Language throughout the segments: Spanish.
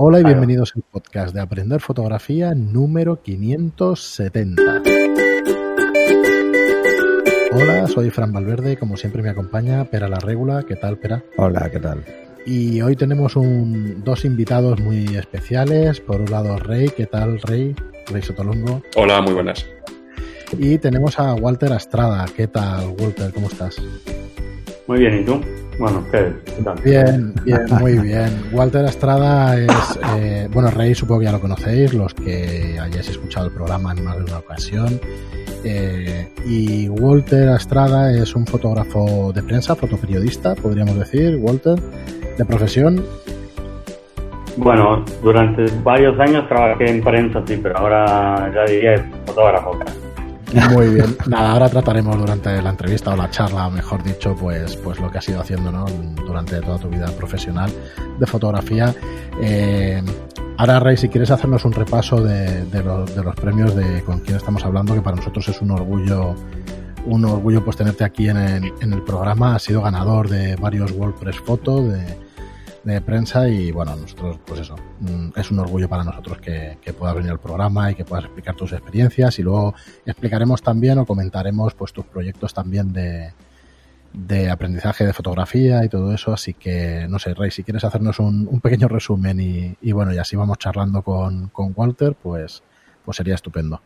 Hola y bienvenidos al podcast de Aprender Fotografía número 570. Hola, soy Fran Valverde, como siempre me acompaña Pera la Regula. ¿Qué tal, Pera? Hola, ¿qué tal? Y hoy tenemos un, dos invitados muy especiales. Por un lado, Rey. ¿Qué tal, Rey? Rey Sotolongo. Hola, muy buenas. Y tenemos a Walter Astrada. ¿Qué tal, Walter? ¿Cómo estás? Muy bien, ¿y tú? Bueno, ¿qué, tal? Bien, bien, muy bien. Walter Astrada es, eh, bueno, Rey supongo que ya lo conocéis, los que hayáis escuchado el programa en más de una ocasión. Eh, y Walter Astrada es un fotógrafo de prensa, fotoperiodista, podríamos decir, Walter, de profesión. Bueno, durante varios años trabajé en prensa, sí, pero ahora ya diría fotógrafo. Muy bien. Nada, ahora trataremos durante la entrevista o la charla, mejor dicho, pues, pues lo que has ido haciendo ¿no? durante toda tu vida profesional de fotografía. Eh, ahora, Rey, si quieres hacernos un repaso de, de, los premios de con quién estamos hablando, que para nosotros es un orgullo un orgullo pues tenerte aquí en el, en el programa. Has sido ganador de varios WordPress Photo, de de prensa y bueno, nosotros pues eso, mm, es un orgullo para nosotros que, puedas venir al programa y que puedas explicar tus experiencias y luego explicaremos también o comentaremos pues tus proyectos también de, de aprendizaje de fotografía y todo eso, así que no sé, Rey, si quieres hacernos un, pequeño resumen y, y, bueno, y así vamos charlando con, con Walter, pues, pues sería estupendo.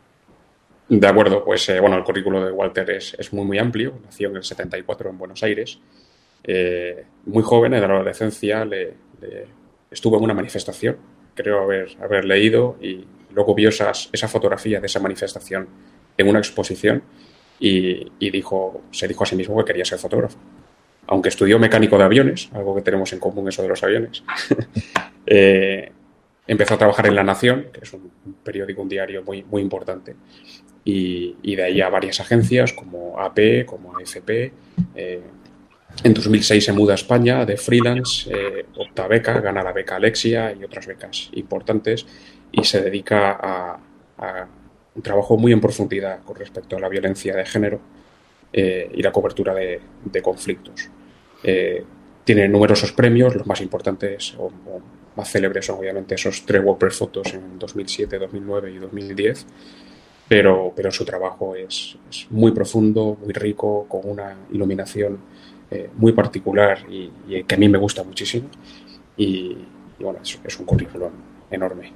De acuerdo, pues eh, bueno, el currículo de Walter es, es, muy muy amplio, nació en el 74 en Buenos Aires, eh, muy joven, en la adolescencia, le, estuvo en una manifestación, creo haber, haber leído, y luego vio esas, esa fotografía de esa manifestación en una exposición y, dijo, se dijo a sí mismo que quería ser fotógrafo. Aunque estudió mecánico de aviones, algo que tenemos en común eso de los aviones, eh, empezó a trabajar en La Nación, que es un, periódico, un diario muy, muy importante, y, y, de ahí a varias agencias como AP, como AFP, eh, en 2006 se muda a España de freelance, eh, opta beca, gana la beca Alexia y otras becas importantes y se dedica a, un trabajo muy en profundidad con respecto a la violencia de género eh, y la cobertura de, conflictos. Eh, tiene numerosos premios, los más importantes o, más célebres son obviamente esos tres WordPress Fotos en 2007, 2009 y 2010, pero, pero su trabajo es, es muy profundo, muy rico, con una iluminación eh, muy particular y, que a mí me gusta muchísimo. Y, bueno, es, un currículum enorme.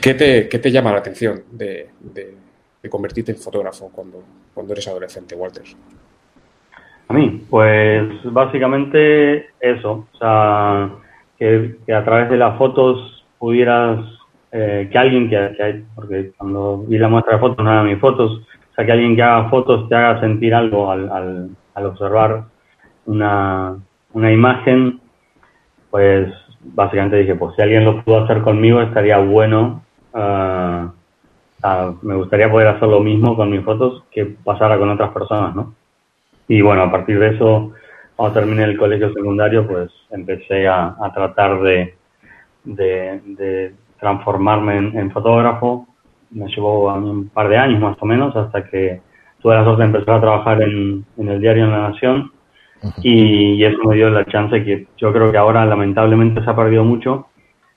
¿Qué te, qué te llama la atención de, de, convertirte en fotógrafo cuando, cuando eres adolescente, Walter? A mí, pues básicamente eso, o sea, que, a través de las fotos pudieras, eh, que alguien que, que, porque cuando vi la muestra de fotos no eran mis fotos, o sea, que alguien que haga fotos te haga sentir algo al, al observar una, una imagen, pues básicamente dije, pues si alguien lo pudo hacer conmigo estaría bueno. Uh, me gustaría poder hacer lo mismo con mis fotos que pasara con otras personas, ¿no? Y bueno, a partir de eso, cuando terminé el colegio secundario, pues empecé a, a tratar de, de, de transformarme en, en, fotógrafo. Me llevó a mí un par de años más o menos hasta que tuve la suerte de empezar a trabajar en, el diario en La Nación y, eso me dio la chance que yo creo que ahora lamentablemente se ha perdido mucho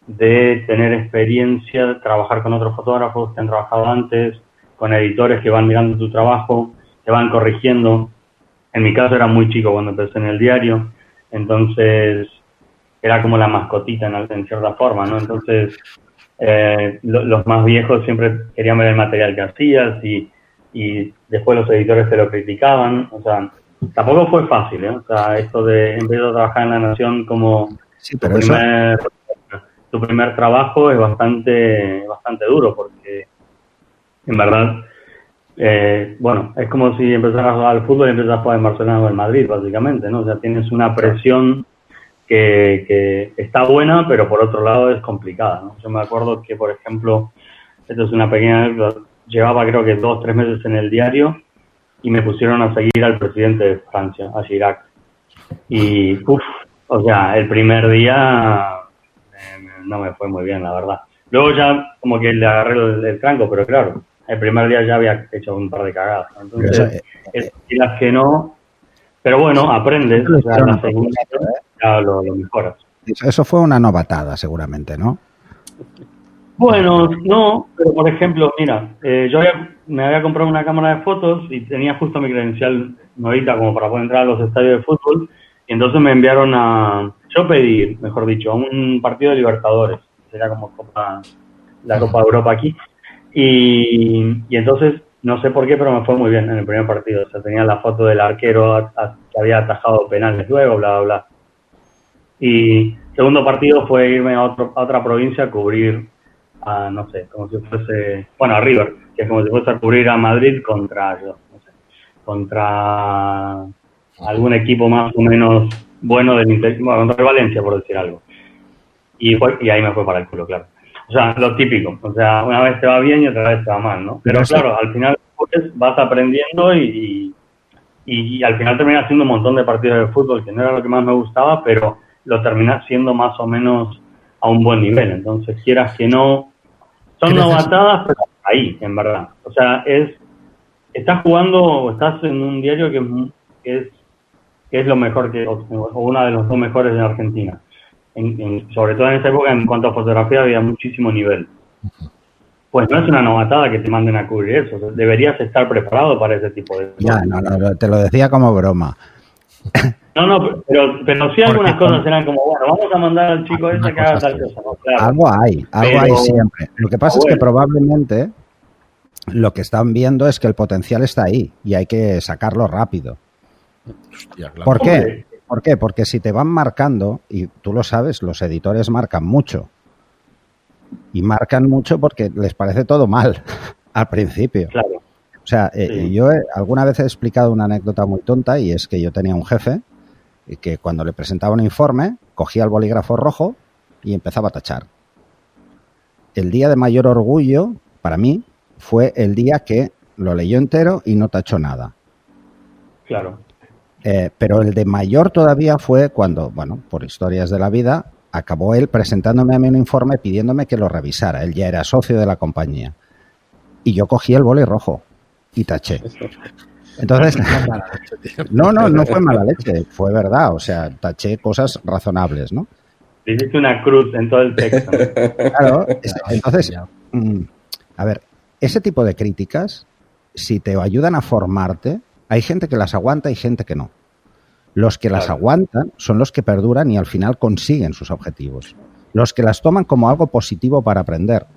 de tener experiencia, de trabajar con otros fotógrafos que han trabajado antes, con editores que van mirando tu trabajo, te van corrigiendo. En mi caso era muy chico cuando empecé en el diario, entonces era como la mascotita en, cierta forma, ¿no? Entonces eh, los más viejos siempre querían ver el material que hacías y y después los editores se lo criticaban, o sea, tampoco fue fácil, ¿eh? O sea, esto de, en vez de trabajar en La Nación como tu, primer, tu primer trabajo es bastante, bastante duro, porque en verdad, eh, bueno, es como si empezaras a jugar al fútbol y empezaras a jugar en Barcelona o en Madrid, básicamente, ¿no? O sea, tienes una presión que, que está buena, pero por otro lado es complicada, ¿no? Yo me acuerdo que, por ejemplo, esto es una pequeña llevaba creo que dos, tres meses en el diario y me pusieron a seguir al presidente de Francia, a Chirac. Y, uff, o sea, el primer día eh, no me fue muy bien, la verdad. Luego ya como que le agarré el, tranco, pero claro, el primer día ya había hecho un par de cagadas. Entonces, eh, y las que no, pero bueno, aprendes, o sea, la segunda ya lo, lo mejoras. Eso fue una novatada, seguramente, ¿no? Bueno, no, pero por ejemplo, mira, eh, yo me había comprado una cámara de fotos y tenía justo mi credencial nuevita como para poder entrar a los estadios de fútbol y entonces me enviaron a, yo pedí, mejor dicho, a un partido de Libertadores, sería como la Copa de Europa aquí, y, y entonces no sé por qué, pero me fue muy bien en el primer partido. O sea, tenía la foto del arquero que había atajado penales luego, bla, bla, bla. Y segundo partido fue irme a, otro, a otra provincia a cubrir a, no sé, como si fuese, bueno, a River, que es como si fuese a cubrir a Madrid contra, yo, no sé, contra algún equipo más o menos bueno del Inter, bueno, contra Valencia, por decir algo. Y, y ahí me fue para el culo, claro. O sea, lo típico. O sea, una vez te va bien y otra vez te va mal, ¿no? Pero claro, al final pues, vas aprendiendo y, y, al final terminas haciendo un montón de partidos de fútbol, que no era lo que más me gustaba, pero lo terminas siendo más o menos a un buen nivel. Entonces, quieras que no, son novatadas, pero ahí, en verdad. O sea, es, estás jugando o estás en un diario que, es, que es lo mejor que, o, una de los dos mejores en Argentina. sobre todo en esa época, en cuanto a fotografía, había muchísimo nivel. Pues no es una novatada que te manden a cubrir eso. Deberías estar preparado para ese tipo de Ya, no, no, te lo decía como broma. No, no, pero, pero sí algunas cosas eran como, bueno, vamos a mandar al chico ese que haga tal cosa. Algo hay, algo hay siempre. Lo que pasa es que probablemente lo que están viendo es que el potencial está ahí y hay que sacarlo rápido. ¿Por qué? ¿Por qué? Porque si te van marcando, y tú lo sabes, los editores marcan mucho. Y marcan mucho porque les parece todo mal al principio. Claro. O sea, eh, yo alguna vez he explicado una anécdota muy tonta y es que yo tenía un jefe que cuando le presentaba un informe, cogía el bolígrafo rojo y empezaba a tachar. El día de mayor orgullo, para mí, fue el día que lo leyó entero y no tachó nada. Claro. Eh, pero el de mayor todavía fue cuando, bueno, por historias de la vida, acabó él presentándome a mí un informe pidiéndome que lo revisara. Él ya era socio de la compañía. Y yo cogí el boli rojo y taché. Entonces, no, no, no fue mala leche, fue verdad, o sea, taché cosas razonables, ¿no? Hiciste una cruz en todo el texto. Claro, entonces, mm, a ver, ese tipo de críticas, si te ayudan a formarte, hay gente que las aguanta y gente que no. Los que las aguantan son los que perduran y al final consiguen sus objetivos. Los que las toman como algo positivo para aprender.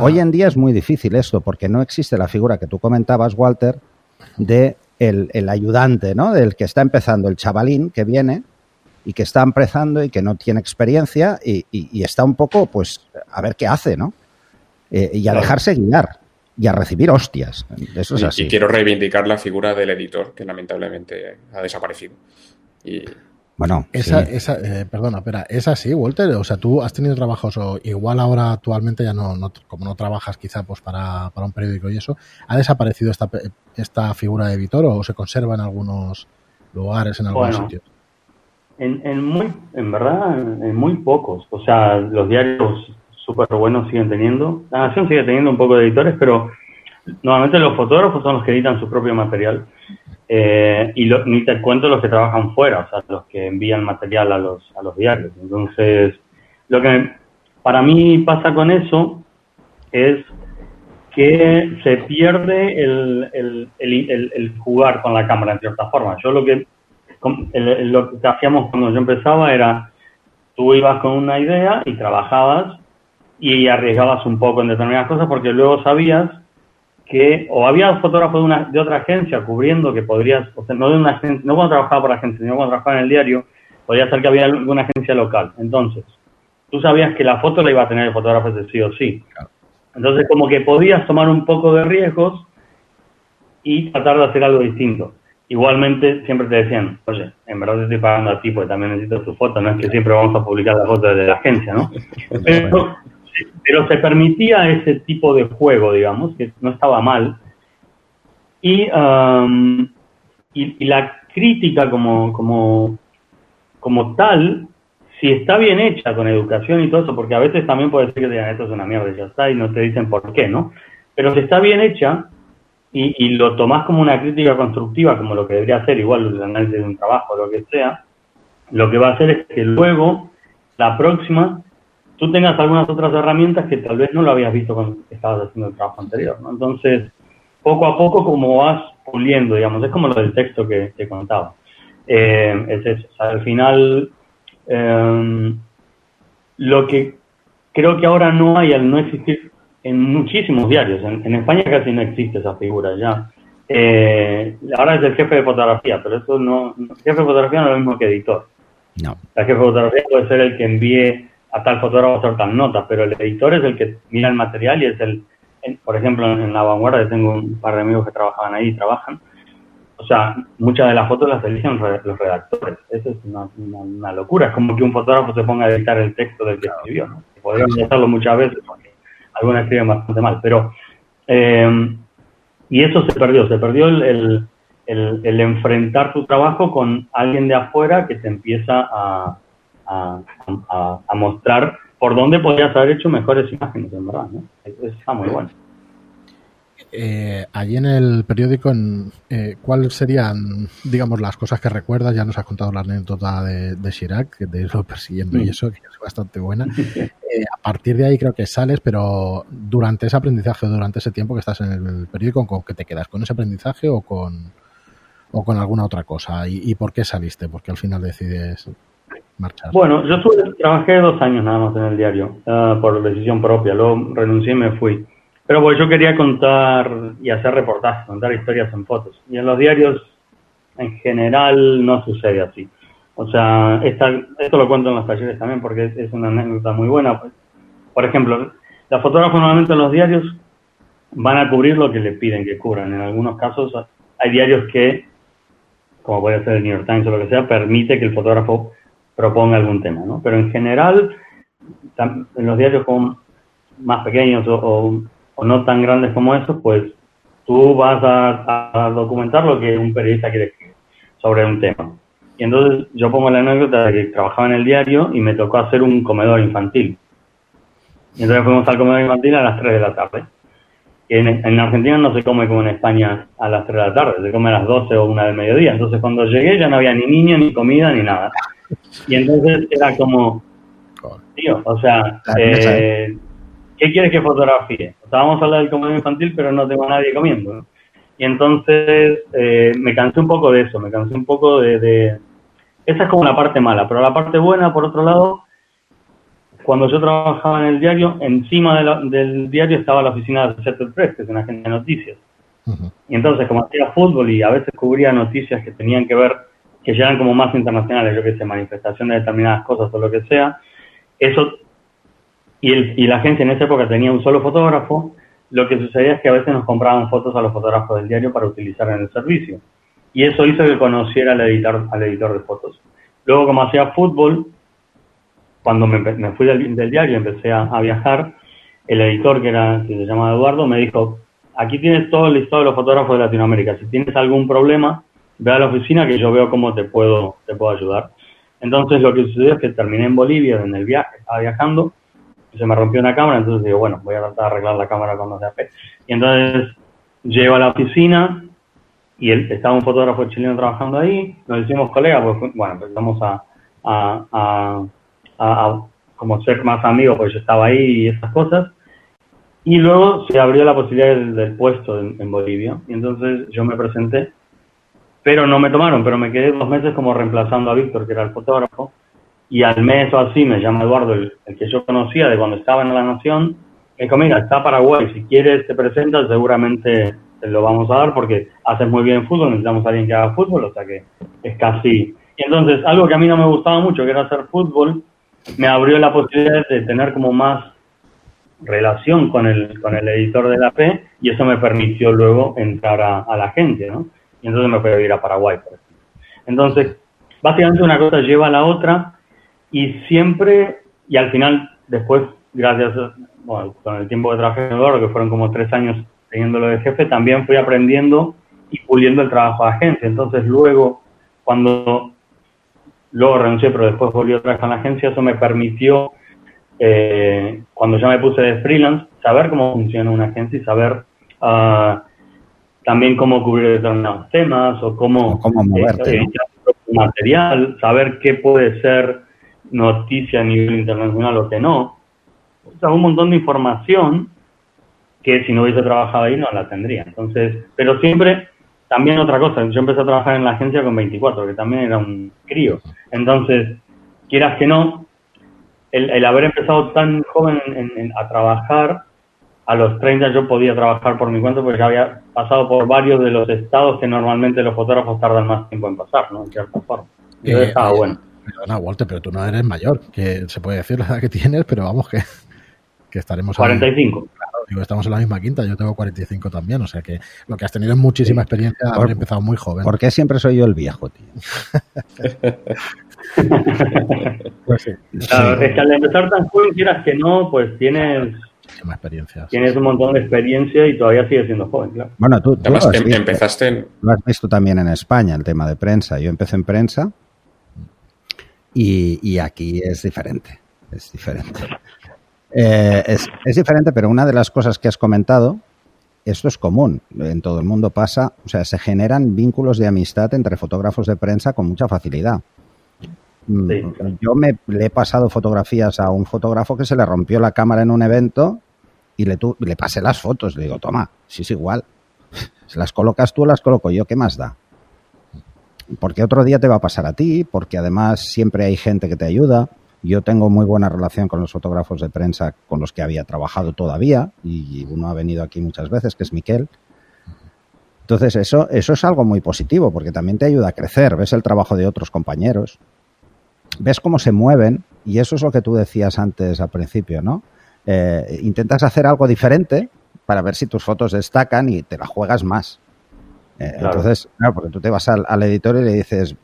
Hoy en día es muy difícil esto porque no existe la figura que tú comentabas, Walter, de el, ayudante, ¿no? Del que está empezando, el chavalín que viene y que está empezando y que no tiene experiencia y, está un poco, pues, a ver qué hace, ¿no? Eh, y a dejarse guiar y a recibir hostias. Eso es así. Y quiero reivindicar la figura del editor, que lamentablemente ha desaparecido. Y bueno, esa, esa eh, perdona, espera, ¿es así, Walter? O sea, tú has tenido trabajos, o igual ahora actualmente ya no, como no trabajas quizá pues para, para, un periódico y eso, ¿ha desaparecido esta, esta figura de editor o se conserva en algunos lugares, en algunos sitios? En, en, muy, en verdad, en muy pocos. O sea, los diarios súper buenos siguen teniendo. La Nación sigue teniendo un poco de editores, pero normalmente los fotógrafos son los que editan su propio material. Eh, y ni te cuento los que trabajan fuera, o sea, los que envían material a los, a los diarios. Entonces, lo que para mí pasa con eso es que se pierde el, el, el, el jugar con la cámara, en cierta forma. Yo lo que, lo que hacíamos cuando yo empezaba era, tú ibas con una idea y trabajabas y arriesgabas un poco en determinadas cosas porque luego sabías que o había fotógrafos de, una, de otra agencia cubriendo que podrías, o sea, no de una no cuando trabajaba por la agencia, sino cuando trabajaba en el diario, podría ser que había alguna agencia local. Entonces, tú sabías que la foto la iba a tener el fotógrafo de sí o sí. Entonces, como que podías tomar un poco de riesgos y tratar de hacer algo distinto. Igualmente, siempre te decían, oye, en verdad te estoy pagando a ti porque también necesito tu foto, no es que siempre vamos a publicar la foto de la agencia, ¿no? Pero pero se permitía ese tipo de juego, digamos, que no estaba mal. Y, um, y, la crítica como, como, como tal, si está bien hecha con educación y todo eso, porque a veces también puede ser que digan esto es una mierda y ya está, y no te dicen por qué, ¿no? Pero si está bien hecha y, y lo tomás como una crítica constructiva, como lo que debería hacer, igual el análisis de un trabajo lo que sea, lo que va a hacer es que luego la próxima tú tengas algunas otras herramientas que tal vez no lo habías visto cuando estabas haciendo el trabajo anterior, ¿no? Entonces, poco a poco como vas puliendo, digamos, es como lo del texto que te contaba. Eh, es eso, al final, em, lo que creo que ahora no hay, al no existir en muchísimos diarios, en, España casi no existe esa figura ya. Eh, ahora es el jefe de fotografía, pero eso no, jefe de fotografía no es lo mismo que editor. No. El jefe de fotografía puede ser el que envíe a tal fotógrafo hacer tal nota, pero el editor es el que mira el material y es el, por ejemplo, en la vanguardia tengo un par de amigos que trabajaban ahí y trabajan. O sea, muchas de las fotos las eligen los redactores. Eso es una, locura. Es como que un fotógrafo se ponga a editar el texto del que escribió, ¿no? Podrían hacerlo muchas veces porque algunos escriben bastante mal. Pero, eh, y eso se perdió. Se perdió el, el, el, enfrentar tu trabajo con alguien de afuera que te empieza a, a, mostrar por dónde podrías haber hecho mejores imágenes, en verdad. ¿no? Eso está muy bueno. Eh, allí en el periódico, en, eh, ¿cuáles serían, digamos, las cosas que recuerdas? Ya nos has contado la anécdota de, de Chirac, de irlo persiguiendo y mm. eso, que es bastante buena. Eh, a partir de ahí creo que sales, pero durante ese aprendizaje, durante ese tiempo que estás en el periódico, ¿con qué te quedas? ¿Con ese aprendizaje o con, o con alguna otra cosa? ¿Y, ¿Y por qué saliste? Porque al final decides bueno, yo trabajé dos años nada más en el diario, ah, por decisión propia, luego renuncié y me fui. Pero pues yo quería contar y hacer reportajes, contar historias en fotos. Y en los diarios en general no sucede así. O sea, esta, esto lo cuento en los talleres también porque es, una anécdota muy buena. Pues. Por ejemplo, los fotógrafos normalmente en los diarios van a cubrir lo que le piden que cubran. En algunos casos hay diarios que, como puede ser el New York Times o lo que sea, permite que el fotógrafo proponga algún tema, ¿no? Pero en general, en los diarios como más pequeños o, no tan grandes como esos, pues tú vas a, documentar lo que un periodista quiere escribir sobre un tema. Y entonces yo pongo la anécdota de que trabajaba en el diario y me tocó hacer un comedor infantil. Y entonces fuimos al comedor infantil a las 3 de la tarde. En, en, Argentina no se come como en España a las 3 de la tarde, se come a las 12 o 1 del mediodía. Entonces cuando llegué ya no había ni niño, ni comida, ni nada. Y entonces era como, tío, o sea, eh, ¿qué quieres que fotografíe? O sea, vamos a hablar del comedor infantil, pero no tengo a nadie comiendo. Y entonces eh, me cansé un poco de eso, me cansé un poco de, Esa es como la parte mala, pero la parte buena, por otro lado, cuando yo trabajaba en el diario, encima del diario estaba la oficina de Seattle Press, que es una agencia de noticias. Y entonces, como hacía fútbol y a veces cubría noticias que tenían que ver que llegan como más internacionales, yo que sé, manifestación de determinadas cosas o lo que sea, eso, y, el, y la agencia en esa época tenía un solo fotógrafo, lo que sucedía es que a veces nos compraban fotos a los fotógrafos del diario para utilizar en el servicio. Y eso hizo que conociera al editor, al editor de fotos. Luego, como hacía fútbol, cuando me, fui del, diario y empecé a, viajar, el editor, que, era, que se llamaba Eduardo, me dijo, aquí tienes todo el listado de los fotógrafos de Latinoamérica. Si tienes algún problema, ve a la oficina que yo veo cómo te puedo, te puedo ayudar. Entonces lo que sucedió es que terminé en Bolivia en el viaje, estaba viajando, y se me rompió una cámara, entonces digo, bueno, voy a tratar de arreglar la cámara cuando sea fe. Y entonces llego a la oficina y estaba un fotógrafo chileno trabajando ahí, nos hicimos colegas, pues bueno, empezamos a, a, a, a, como ser más amigos, porque yo estaba ahí y esas cosas. Y luego se abrió la posibilidad del, puesto en, en Bolivia. Y entonces yo me presenté pero no me tomaron, pero me quedé dos meses como reemplazando a Víctor, que era el fotógrafo, y al mes o así me llama Eduardo, el, que yo conocía de cuando estaba en La Nación, me dijo, mira, está Paraguay, si quieres te presentas, seguramente te lo vamos a dar porque haces muy bien fútbol, necesitamos a alguien que haga fútbol, o sea que es casi... Y entonces, algo que a mí no me gustaba mucho, que era hacer fútbol, me abrió la posibilidad de tener como más relación con el, con el editor de la P y eso me permitió luego entrar a, a la agencia, ¿no? Y entonces me fui a ir a Paraguay, por ejemplo. Entonces, básicamente una cosa lleva a la otra y siempre, y al final, después, gracias, bueno, con el tiempo de trabajo en Eduardo, que fueron como tres años teniéndolo de jefe, también fui aprendiendo y puliendo el trabajo de agencia. Entonces, luego, cuando luego renuncié, pero después volví otra vez a la agencia, eso me permitió, eh, cuando ya me puse de freelance, saber cómo funciona una agencia y saber uh, también cómo cubrir determinados temas o cómo, cómo moverte, eh, material, saber qué puede ser noticia a nivel internacional o que no. O sea, un montón de información que si no hubiese trabajado ahí no la tendría. Entonces, pero siempre, también otra cosa, yo empecé a trabajar en la agencia con 24, que también era un crío. Entonces, quieras que no, el, haber empezado tan joven a trabajar, a los 30 yo podía trabajar por mi cuenta porque ya había pasado por varios de los estados que normalmente los fotógrafos tardan más tiempo en pasar, ¿no? En cierta forma. Y eh, estaba eh, bueno. Perdona, Walter, pero tú no eres mayor, que se puede decir la edad que tienes, pero vamos, que, que estaremos... 45. Claro, digo, estamos en la misma quinta, yo tengo 45 también, o sea que lo que has tenido es muchísima experiencia haber empezado muy joven. ¿Por qué siempre soy yo el viejo, tío? pues sí. Claro, es que al empezar tan joven, quieras que no, pues tienes experiencia. Tienes un montón de experiencia y todavía sigues siendo joven, claro. Bueno, tú, tú Además, em, empezaste en... Lo has visto también en España, el tema de prensa. Yo empecé en prensa y, aquí es diferente. Es diferente. Eh, es, es, diferente, pero una de las cosas que has comentado, esto es común, en todo el mundo pasa, o sea, se generan vínculos de amistad entre fotógrafos de prensa con mucha facilidad. Mm, yo me le he pasado fotografías a un fotógrafo que se le rompió la cámara en un evento y le, le pasé las fotos. Le digo, toma, si es igual. Si las colocas tú, las coloco yo, ¿qué más da? Porque otro día te va a pasar a ti, porque además siempre hay gente que te ayuda. Yo tengo muy buena relación con los fotógrafos de prensa con los que había trabajado todavía y uno ha venido aquí muchas veces, que es Miquel. Entonces eso, eso es algo muy positivo porque también te ayuda a crecer, ves el trabajo de otros compañeros, ves cómo se mueven y eso es lo que tú decías antes al principio, ¿no? Eh, intentas hacer algo diferente para ver si tus fotos destacan y te la juegas más. Eh, entonces, claro, porque tú te vas al, editor y le dices,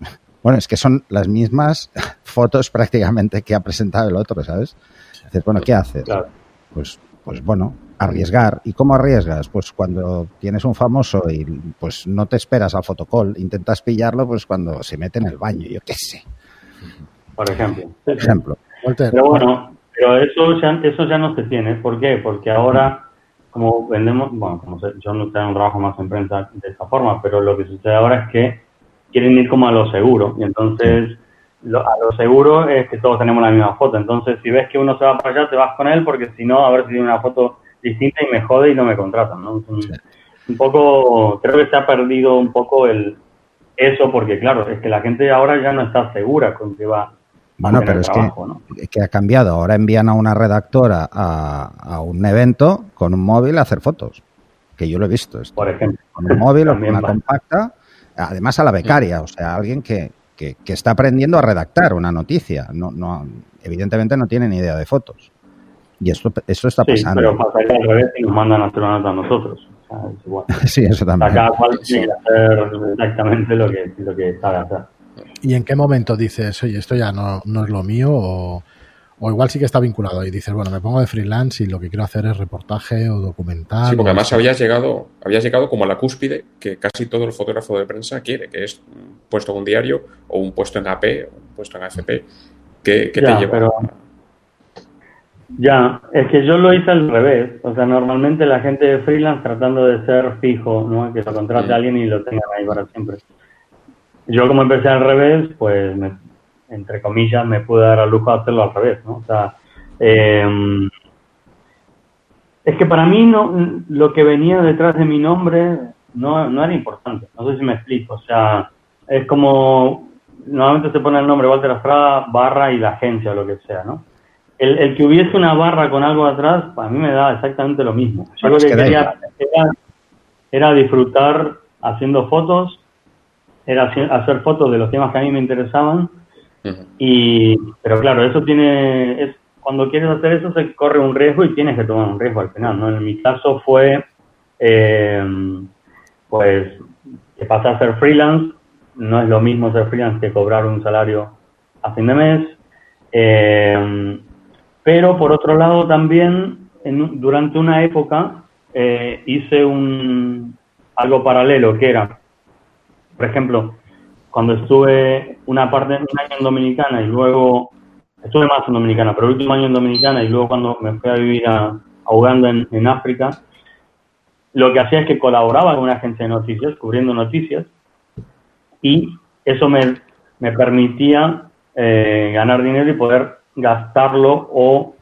bueno, es que son las mismas fotos prácticamente que ha presentado el otro, ¿sabes? Dices, bueno, ¿qué haces? Pues, pues bueno, arriesgar. ¿Y cómo arriesgas? Pues cuando tienes un famoso y pues no te esperas al fotocall, intentas pillarlo pues cuando se mete en el baño, yo qué sé. Por ejemplo. Por ejemplo. Pero bueno, pero eso ya, eso ya no se tiene. ¿Por qué? Porque ahora, como vendemos, bueno, como yo no tengo un trabajo más en prensa de esta forma, pero lo que sucede ahora es que quieren ir como a lo seguro. Y entonces, a lo seguro es que todos tenemos la misma foto. Entonces, si ves que uno se va para allá, te vas con él, porque si no, a ver si tiene una foto distinta y me jode y no me contratan, ¿no? Un, poco, creo que se ha perdido un poco el eso, porque claro, es que la gente ahora ya no está segura con que va bueno, pero es que, ha cambiado. Ahora envían a una redactora a, un evento con un móvil a hacer fotos. Que yo lo he visto. Esto. Por ejemplo. Con un móvil o con una compacta. Además a la becaria, o sea, alguien que, que, está aprendiendo a redactar una noticia. No, no, evidentemente no tiene ni idea de fotos. Y esto, esto está pasando. pero pasaría al revés y nos mandan a hacer una nota a nosotros. sí, eso también. cada cual tiene que hacer exactamente lo que, lo que sabe hacer. ¿Y en qué momento dices, oye, esto ya no, no es lo mío? O, igual sí que está vinculado y dices, bueno, me pongo de freelance y lo que quiero hacer es reportaje o documental. Sí, porque además habías llegado, habías llegado como a la cúspide que casi todo el fotógrafo de prensa quiere, que es un puesto en un diario o un puesto en AP o un puesto en AFP. ¿Qué, te lleva? Pero... Ya, es que yo lo hice al revés. O sea, normalmente la gente de freelance tratando de ser fijo, ¿no? Que lo contrate a alguien y lo tengan ahí para siempre. Yo como empecé al revés, pues entre comillas me pude dar al lujo de hacerlo al revés, ¿no? O sea, em, es que para mí no, lo que venía detrás de mi nombre no, no era importante, no sé si me explico, o sea, es como, normalmente se pone el nombre Walter Estrada, barra y la agencia o lo que sea, ¿no? El, el, que hubiese una barra con algo atrás, para mí me da exactamente lo mismo. Yo lo que quería era, era disfrutar haciendo fotos era hacer fotos de los temas que a mí me interesaban. y Pero claro, eso tiene. Es, cuando quieres hacer eso, se corre un riesgo y tienes que tomar un riesgo al final. ¿no? En mi caso fue. Eh, pues. Que pasé a ser freelance. No es lo mismo ser freelance que cobrar un salario a fin de mes. Eh, pero por otro lado, también en, durante una época eh, hice un algo paralelo que era por ejemplo, cuando estuve una parte, un año en Dominicana y luego, estuve más en Dominicana, pero el último año en Dominicana y luego cuando me fui a vivir a, Uganda en, África, lo que hacía es que colaboraba con una agencia de noticias, cubriendo noticias, y eso me, me permitía eh, ganar dinero y poder gastarlo o,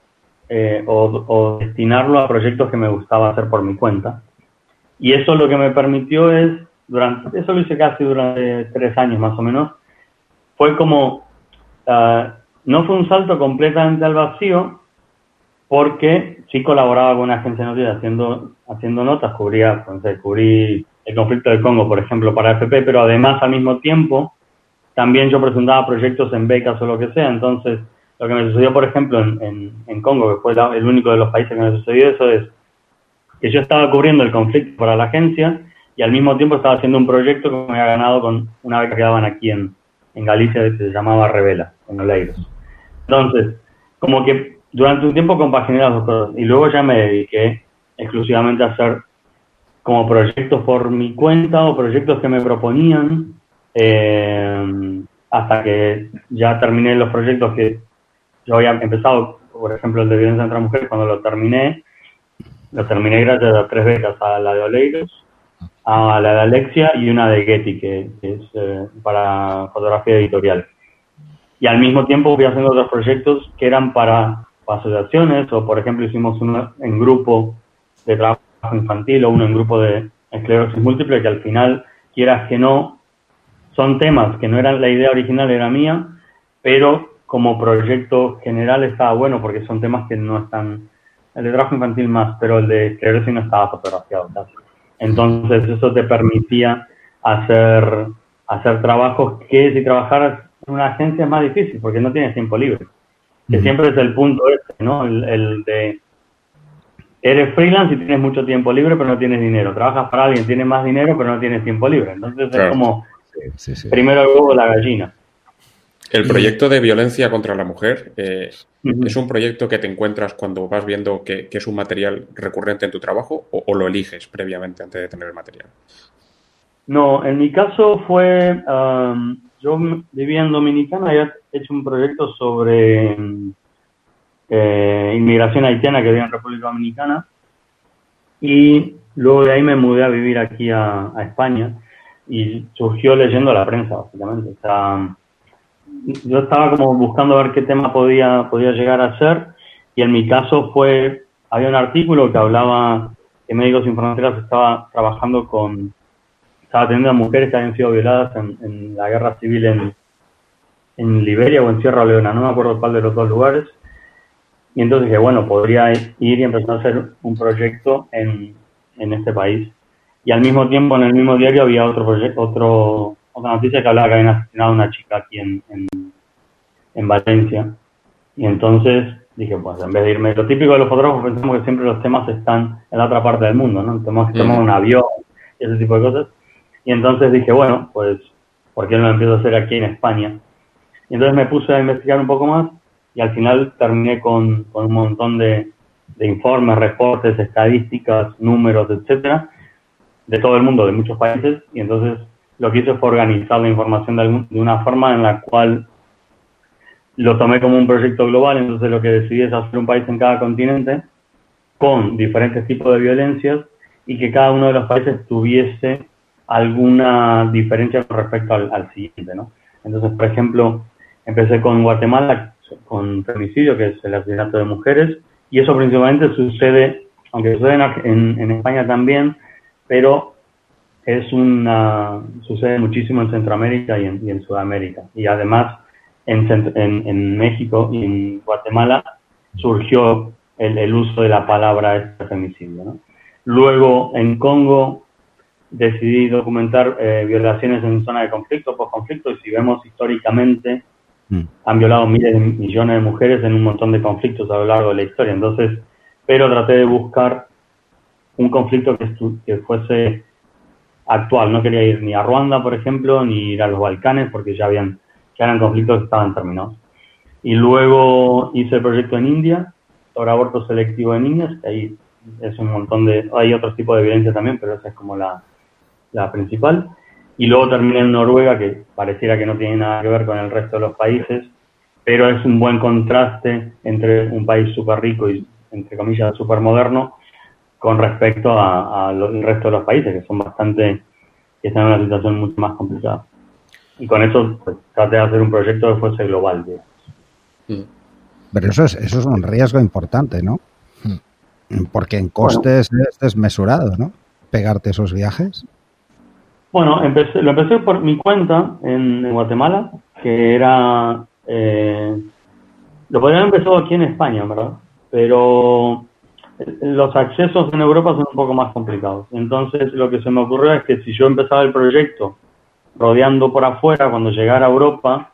eh, o, destinarlo a proyectos que me gustaba hacer por mi cuenta. Y eso lo que me permitió es, durante, eso lo hice casi durante tres años más o menos, fue como, ah, no fue un salto completamente al vacío, porque sí colaboraba con una agencia de noticias haciendo, haciendo notas, cubría, entonces, cubrí el conflicto de Congo, por ejemplo, para FP, pero además al mismo tiempo también yo presentaba proyectos en becas o lo que sea. Entonces, lo que me sucedió, por ejemplo, en, en, Congo, que fue el único de los países que me sucedió eso, es que yo estaba cubriendo el conflicto para la agencia y al mismo tiempo estaba haciendo un proyecto que me había ganado con una beca que daban aquí en, en Galicia que se llamaba Revela, en Oleiros. Entonces, como que durante un tiempo compaginé las dos cosas y luego ya me dediqué exclusivamente a hacer como proyectos por mi cuenta o proyectos que me proponían, eh, hasta que ya terminé los proyectos que yo había empezado, por ejemplo el de violencia contra mujeres, cuando lo terminé, lo terminé gracias a tres becas, a la de Oleiros, a la de Alexia y una de Getty, que, es eh, para fotografía editorial. Y al mismo tiempo fui haciendo otros proyectos que eran para asociaciones, o por ejemplo hicimos uno en grupo de trabajo infantil o uno en grupo de esclerosis múltiple, que al final, quieras que no, son temas que no eran la idea original, era mía, pero como proyecto general estaba bueno porque son temas que no están, el de trabajo infantil más, pero el de esclerosis no estaba fotografiado Entonces eso te permitía hacer, hacer trabajos que si trabajaras en una agencia es más difícil porque no tienes tiempo libre. Que siempre es el punto este, ¿no? el de eres freelance y tienes mucho tiempo libre, pero no tienes dinero. Trabajas para alguien, tienes más dinero, pero no tienes tiempo libre. Entonces es como primero el huevo la gallina. El proyecto de violencia contra la mujer eh, es un proyecto que te encuentras cuando vas viendo que, es un material recurrente en tu trabajo o, lo eliges previamente antes de tener el material. No, en mi caso fue, um, yo vivía en Dominicana y he hecho un proyecto sobre eh, inmigración haitiana que había en República Dominicana. Y luego de ahí me mudé a vivir aquí a, España y surgió leyendo la prensa, básicamente. O sea, yo estaba como buscando ver qué tema podía, podía llegar a ser y en mi caso fue, había un artículo que hablaba que Médicos Sin Fronteras estaba trabajando con, estaba atendiendo a mujeres que habían sido violadas en, en la guerra civil en, en Liberia o en Sierra Leona, no me acuerdo cuál de los dos lugares, y entonces dije, bueno, podría ir y empezar a hacer un proyecto en, en este país. Y al mismo tiempo, en el mismo diario había otro proyecto, otro, otra noticia que hablaba que habían asesinado a una chica aquí en, en, Valencia. Y entonces dije, pues en vez de irme, lo típico de los fotógrafos pensamos que siempre los temas están en la otra parte del mundo, ¿no? Tenemos que tomar un avión y ese tipo de cosas. Y entonces dije, bueno, pues, ¿por qué no lo empiezo a hacer aquí en España? Y entonces me puse a investigar un poco más y al final terminé con, un montón de, informes, reportes, estadísticas, números, etcétera, de todo el mundo, de muchos países, y entonces lo que hice fue organizar la información de, una forma en la cual lo tomé como un proyecto global, entonces lo que decidí es hacer un país en cada continente con diferentes tipos de violencias y que cada uno de los países tuviese alguna diferencia con respecto al, al siguiente, ¿no? Entonces, por ejemplo, empecé con Guatemala, con femicidio, que es el asesinato de mujeres, y eso principalmente sucede, aunque sucede en, en, España también, pero es una, sucede muchísimo en Centroamérica y en, Sudamérica. Y además en, en, México y en Guatemala surgió el, el uso de la palabra este femicidio. ¿no? Luego en Congo decidí documentar eh, violaciones en zona de conflicto, post-conflicto, y si vemos históricamente Mm. Han violado miles de millones de mujeres en un montón de conflictos a lo largo de la historia. Entonces, pero traté de buscar un conflicto que, que fuese actual. No quería ir ni a Ruanda, por ejemplo, ni ir a los Balcanes, porque ya habían, ya eran conflictos que estaban terminados. Y luego hice el proyecto en India, sobre aborto selectivo de niñas, que ahí es un montón de, hay otros tipos de violencia también, pero esa es como la, la principal y luego terminé en Noruega, que pareciera que no tiene nada que ver con el resto de los países, pero es un buen contraste entre un país súper rico y, entre comillas, súper moderno con respecto al resto de los países, que son bastante, que están en una situación mucho más complicada. y con eso pues, traté de hacer un proyecto que fuese global. Mm. Pero eso es, eso es un riesgo importante, ¿no? Mm. Porque en costes es desmesurado, ¿no? Pegarte esos viajes. Bueno, empecé, lo empecé por mi cuenta en, Guatemala, que era... Eh, lo podría haber empezado aquí en España, ¿verdad? Pero los accesos en Europa son un poco más complicados. Entonces, lo que se me ocurrió es que si yo empezaba el proyecto rodeando por afuera, cuando llegara a Europa,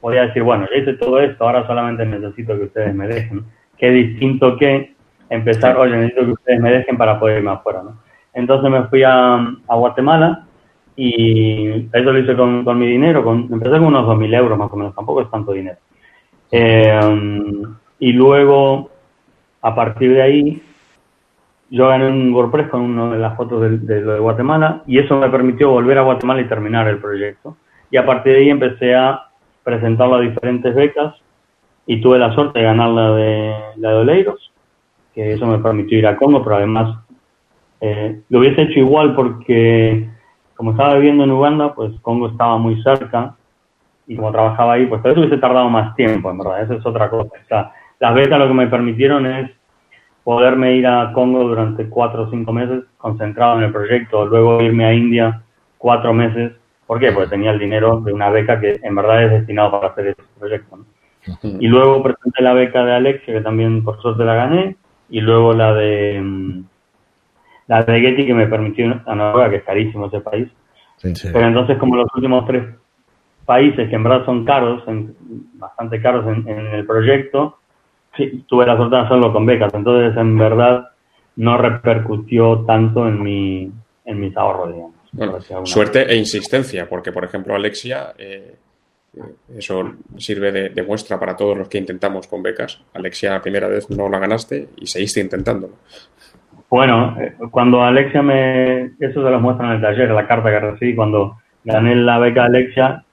podía decir, bueno, ya hice todo esto, ahora solamente necesito que ustedes me dejen. Qué distinto que empezar, oye, necesito que ustedes me dejen para poder irme afuera. Entonces me fui a, a Guatemala y eso lo hice con, con mi dinero, con, empecé con unos 2.000 euros más o menos, tampoco es tanto dinero. Eh, y luego, a partir de ahí, yo gané un WordPress con una de las fotos de, de, de, Guatemala y eso me permitió volver a Guatemala y terminar el proyecto. Y a partir de ahí empecé a presentarlo a diferentes becas y tuve la suerte de ganar la de, la de Oleiros, que eso me permitió ir a Congo, pero además eh, lo hubiese hecho igual porque como estaba viviendo en Uganda, pues Congo estaba muy cerca y como trabajaba ahí, pues tal vez hubiese tardado más tiempo, en verdad, eso es otra cosa. Las becas lo que me permitieron es poderme ir a Congo durante cuatro o cinco meses concentrado en el proyecto, luego irme a India cuatro meses. ¿Por qué? Porque tenía el dinero de una beca que en verdad es destinado para hacer ese proyecto. ¿no? Y luego presenté la beca de Alexia, que también por suerte la gané, y luego la de mm, la de Getty, que me permitió a Noruega, que es carísimo ese país. Sí, sí. Pero entonces, como los últimos tres países, que en verdad son caros, en, bastante caros en, en el proyecto, sí, tuve la suerte de hacerlo con becas, entonces en verdad no repercutió tanto en mi en mis ahorros, digamos. Bueno, suerte e insistencia, porque por ejemplo Alexia, eh, eso sirve de, de, muestra para todos los que intentamos con becas. Alexia la primera vez no la ganaste y seguiste intentándolo. Bueno, eh, cuando Alexia me... Eso se lo muestra en el taller, la carta que recibí cuando gané la beca Alexia,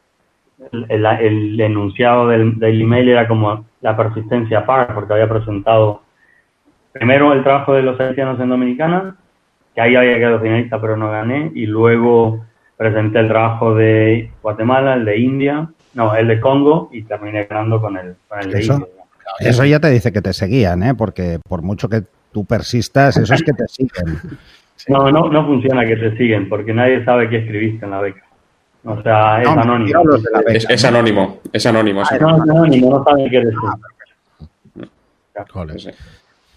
el, el, el enunciado del, del, email era como la persistencia paga, porque había presentado primero el trabajo de los haitianos en Dominicana, que ahí había quedado finalista pero no gané, y luego presenté el trabajo de Guatemala, el de India, no, el de Congo, y terminé ganando con el, con el de eso, India. Eso ya te dice que te seguían, ¿eh? porque por mucho que tú persistas, eso es que te siguen. No, no, no funciona que te siguen, porque nadie sabe qué escribiste en la beca. O sea, es no, anónimo. Es, es, anónimo, es anónimo. Es ah, no, es anónimo, no sabe qué decir. Joder.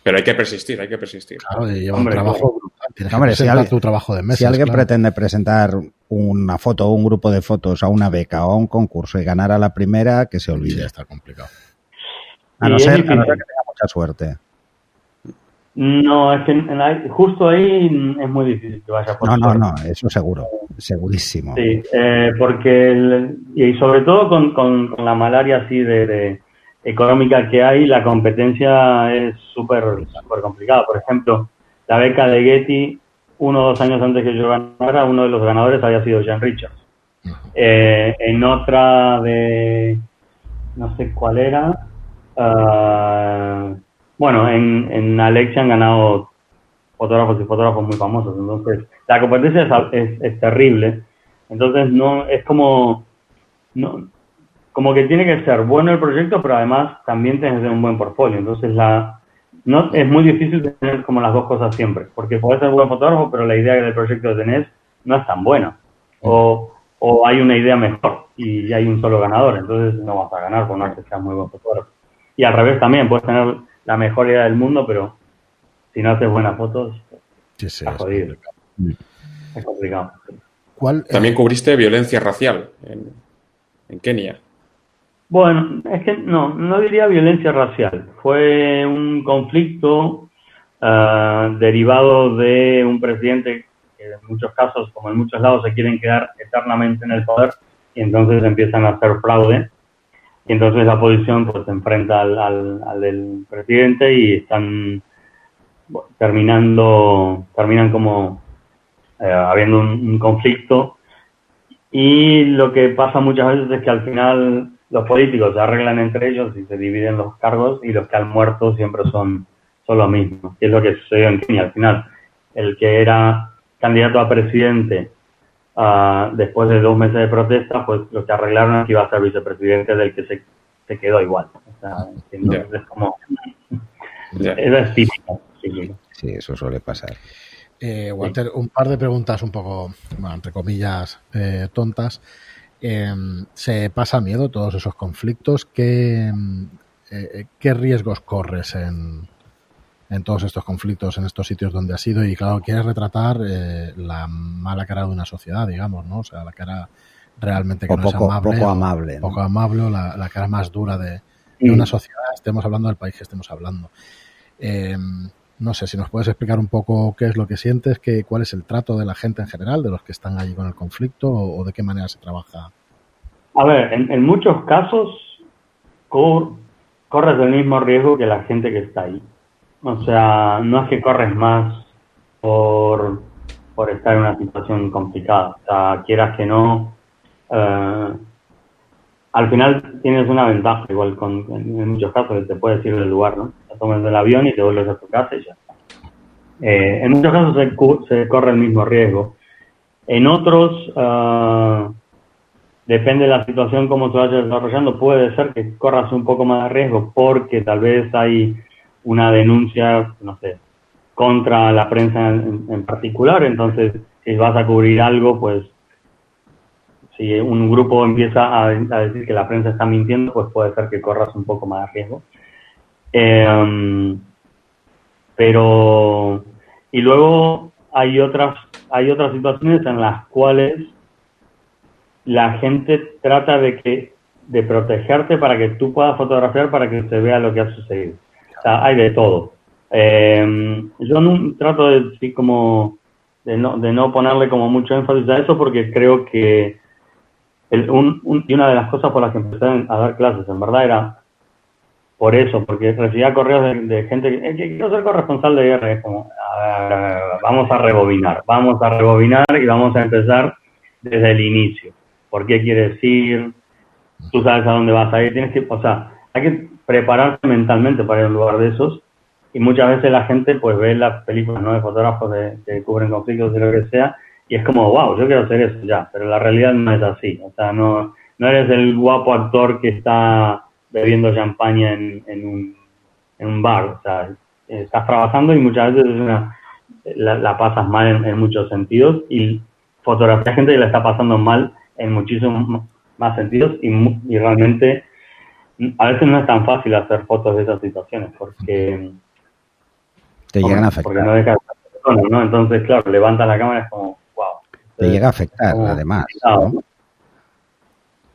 Pero hay que persistir, hay que persistir. Claro, lleva un trabajo brutal. Hombre, si, alguien, tu trabajo de meses, si alguien claro. pretende presentar una foto o un grupo de fotos a una beca o a un concurso y ganar a la primera, que se olvide. Sí, está complicado. A no, ser, a no ser que tenga mucha suerte. No, es que justo ahí es muy difícil que vaya por No, no, no, eso seguro, segurísimo. Sí, eh, porque, el, y sobre todo con, con, con, la malaria así de, de, económica que hay, la competencia es súper super complicada. Por ejemplo, la beca de Getty, uno o dos años antes que yo ganara, uno de los ganadores había sido Jan Richards. Eh, en otra de, no sé cuál era, uh, bueno, en, en Alexia han ganado fotógrafos y fotógrafos muy famosos, entonces la competencia es, es, es terrible, entonces no es como no, como que tiene que ser bueno el proyecto, pero además también tienes que tener un buen portfolio, entonces la no es muy difícil tener como las dos cosas siempre, porque puedes ser buen fotógrafo, pero la idea del proyecto que tenés no es tan buena, o, o hay una idea mejor y hay un solo ganador, entonces no vas a ganar por no que seas muy buen fotógrafo. Y al revés también, puedes tener la mejor idea del mundo, pero si no haces buenas fotos, sí, sí, está jodido. Es complicado. ¿Cuál, También cubriste violencia racial en, en, Kenia. Bueno, es que no, no diría violencia racial. Fue un conflicto uh, derivado de un presidente que en muchos casos, como en muchos lados, se quieren quedar eternamente en el poder y entonces empiezan a hacer fraude y entonces la oposición pues se enfrenta al, al, al del presidente y están bueno, terminando, terminan como eh, habiendo un, un, conflicto y lo que pasa muchas veces es que al final los políticos se arreglan entre ellos y se dividen los cargos y los que han muerto siempre son, son los mismos. Y es lo que sucedió en Kenia al final. El que era candidato a presidente ah, después de dos meses de protesta, pues lo que arreglaron es que iba a ser vicepresidente del que se, se quedó igual. O sea, es como... Es típico. Sí, eso suele pasar. Eh, Walter, un par de preguntas un poco, bueno, entre comillas, eh, tontas. Em, ¿Se pasa miedo todos esos conflictos? ¿Qué, eh, ¿qué riesgos corres en, en, todos estos conflictos, en estos sitios donde has ido? Y claro, quieres retratar la mala cara de una sociedad, digamos, ¿no? O sea, la cara realmente que no poco, es amable. Poco amable. Poco amable, la, la, cara más dura de, de, una sociedad, estemos hablando del país que estemos hablando. Eh, no sé si nos puedes explicar un poco qué es lo que sientes, qué, cuál es el trato de la gente en general, de los que están allí con el conflicto o, de qué manera se trabaja. A ver, en, muchos casos corres el mismo riesgo que la gente que está ahí. O sea, no es que corres más por, por estar en una situación complicada. O sea, quieras que no, eh, al final tienes una ventaja, igual con, en, muchos casos, te puedes ir del lugar, ¿no? Te tomas el avión y te vuelves a tu casa y ya. Eh, en muchos casos se, corre el mismo riesgo. En otros, uh, depende de la situación, cómo se vaya desarrollando, puede ser que corras un poco más de riesgo porque tal vez hay una denuncia, no sé, contra la prensa en, en particular, entonces si vas a cubrir algo, pues si un grupo empieza a, decir que la prensa está mintiendo, pues puede ser que corras un poco más de riesgo. Em, pero, y luego hay otras, hay otras situaciones en las cuales la gente trata de que, de protegerte para que tú puedas fotografiar para que se vea lo que ha sucedido. O sea, hay de todo. Em, yo no, trato de, como, de no, de no ponerle como mucho énfasis a eso porque creo que un, y una de las cosas por las que empecé a dar clases, en verdad, era por eso, porque recibía correos de, gente que, quiero ser corresponsal de guerra. Es como, vamos a rebobinar, vamos a rebobinar y vamos a empezar desde el inicio. ¿Por qué quieres ir? Tú sabes a dónde vas a ir. Tienes que, o sea, hay que prepararse mentalmente para ir a un lugar de esos. Y muchas veces la gente pues ve las películas ¿no? de fotógrafos que cubren conflictos de lo que sea y es como, wow, yo quiero hacer eso ya, pero la realidad no es así. O sea, no, no eres el guapo actor que está bebiendo champaña en, en, un, en un bar. O sea, estás trabajando y muchas veces una, la, pasas mal en, muchos sentidos y fotografía gente que la está pasando mal en muchísimos más sentidos y, y realmente a veces no es tan fácil hacer fotos de esas situaciones porque te llegan a afectar. Porque no dejas ¿no? Entonces, claro, levanta la cámara y es como, te llega a afectar, además.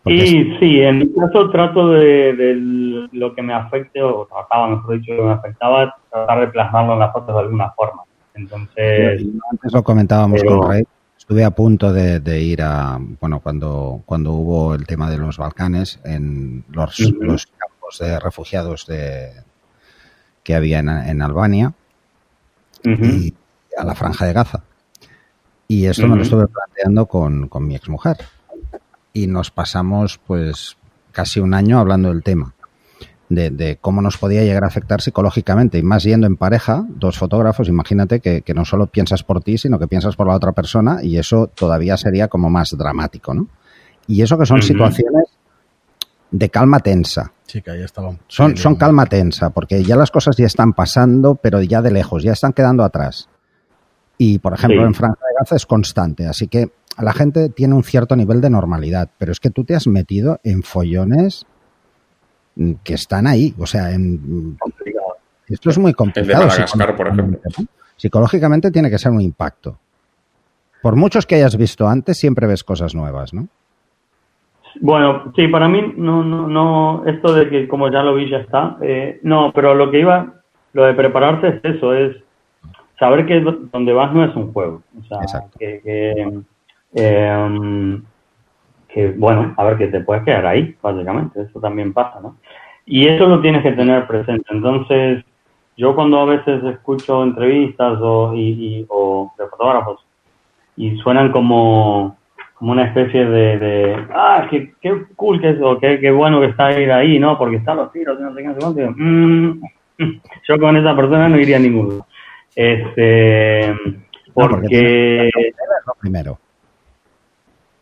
Y sí, en mi caso trato de, lo que me afecte, o trataba, mejor dicho, lo que me afectaba, tratar de plasmarlo en las fotos de alguna forma. Entonces. Antes lo comentábamos con Rey. Estuve a punto de, ir a, bueno, cuando, cuando hubo el tema de los Balcanes, en los, los campos de refugiados de, que había en, Albania, y a la Franja de Gaza. Y esto me lo estuve planteando con, con mi exmujer. Y nos pasamos pues casi un año hablando del tema. De, de, cómo nos podía llegar a afectar psicológicamente. Y más yendo en pareja, dos fotógrafos, imagínate que, que, no solo piensas por ti, sino que piensas por la otra persona y eso todavía sería como más dramático, ¿no? Y eso que son situaciones de calma tensa. Sí, que ahí estaban. Son, son calma tensa, porque ya las cosas ya están pasando, pero ya de lejos, ya están quedando atrás. Y, por ejemplo, en Franja de Gaza es constante, así que la gente tiene un cierto nivel de normalidad, pero es que tú te has metido en follones que están ahí, o sea, en... Esto es muy complicado. por ejemplo. Psicológicamente tiene que ser un impacto. Por muchos que hayas visto antes, siempre ves cosas nuevas, ¿no? Bueno, sí, para mí no, no, no, esto de que como ya lo vi ya está, eh, no, pero lo que iba, lo de prepararse es eso, es saber que donde vas no es un juego. O sea, que, em, que, bueno, a ver, que te puedes quedar ahí, básicamente, eso también pasa, ¿no? Y eso lo tienes que tener presente. Entonces, yo cuando a veces escucho entrevistas o, y, o de fotógrafos y suenan como, como una especie de, de ah, qué, qué cool que es, o qué, qué bueno que está ir ahí, ¿no? Porque están los tiros, no sé qué, no sé cuánto. Mm, yo con esa persona no iría a ningún este, porque... lo primero.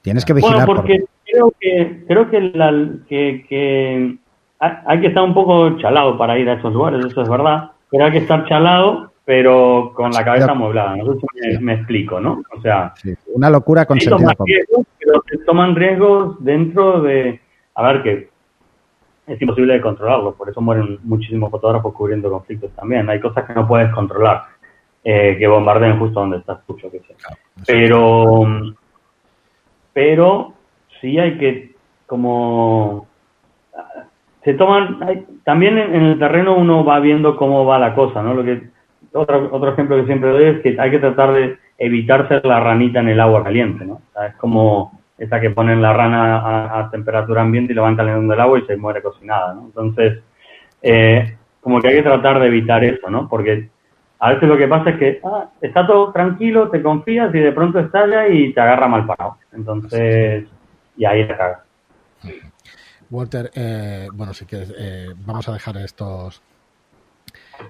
Tienes que vigilar. Bueno, porque creo que creo que, la, que, que hay que estar un poco chalado para ir a esos lugares, eso es verdad, pero hay que estar chalado, pero con la cabeza amueblada. No sé si me, explico, ¿no? O sea, una locura con sentido riesgos, pero se toman riesgos dentro de, a ver, que es imposible de controlarlo, por eso mueren muchísimos fotógrafos cubriendo conflictos también. Hay cosas que no puedes controlar, eh, que bombardeen justo donde estás tú, que sé. Pero, pero sí hay que como se toman también en, el terreno uno va viendo cómo va la cosa no lo que otro, otro ejemplo que siempre doy es que hay que tratar de evitar ser la ranita en el agua caliente no es como esa que ponen la rana a, temperatura ambiente y lo van calentando el agua y se muere cocinada no entonces eh, como que hay que tratar de evitar eso no porque a veces lo que pasa es que ah, está todo tranquilo te confías y de pronto estalla y te agarra mal parado entonces y ahí te cagas Walter, eh, bueno, si quieres, eh, vamos a dejar estos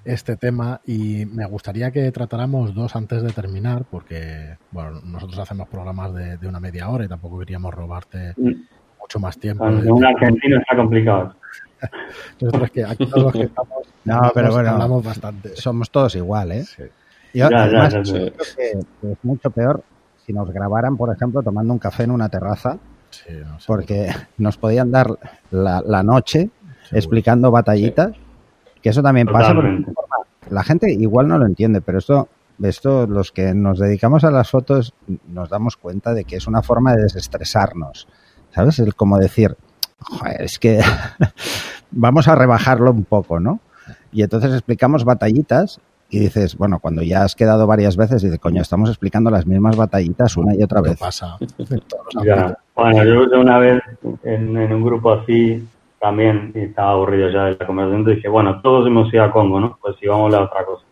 este tema y me gustaría que tratáramos dos antes de terminar, porque bueno, nosotros hacemos programas de, una media hora y tampoco queríamos robarte mm. mucho más tiempo. En un argentino está complicado. Nosotros que aquí todos los que estamos no, pero bueno, hablamos bastante. Somos todos iguales, ¿eh? Yo, además, creo que es mucho peor si nos grabaran, por ejemplo, tomando un café en una terraza porque nos podían dar la, noche explicando batallitas, que eso también pasa. la gente igual no lo entiende, pero esto, esto, los que nos dedicamos a las fotos, nos damos cuenta de que es una forma de desestresarnos. ¿Sabes? El como decir, es que vamos a rebajarlo un poco, ¿no? Y entonces explicamos batallitas y dices, bueno, cuando ya has quedado varias veces, dices, coño, estamos explicando las mismas batallitas una y otra vez. pasa. Bueno, yo una vez en, un grupo así también estaba aburrido ya de la conversación dije, bueno, todos hemos ido a Congo, ¿no? Pues si vamos a la otra cosa.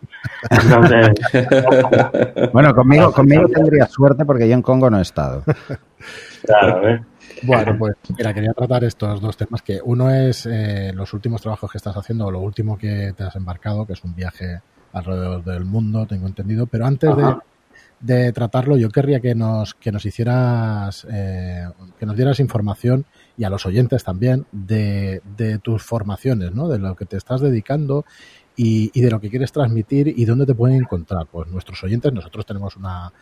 bueno, conmigo, conmigo tendría suerte porque yo en Congo no he estado. Claro, ¿ves? Bueno, pues mira, quería tratar estos dos temas, que uno es eh, los últimos trabajos que estás haciendo o lo último que te has embarcado, que es un viaje alrededor del mundo, tengo entendido. Pero antes de, tratarlo, yo querría que nos, que nos hicieras, eh, que nos dieras información y a los oyentes también de, de tus formaciones, ¿no? De lo que te estás dedicando y, y, de lo que quieres transmitir y dónde te pueden encontrar. Pues nuestros oyentes, nosotros tenemos una,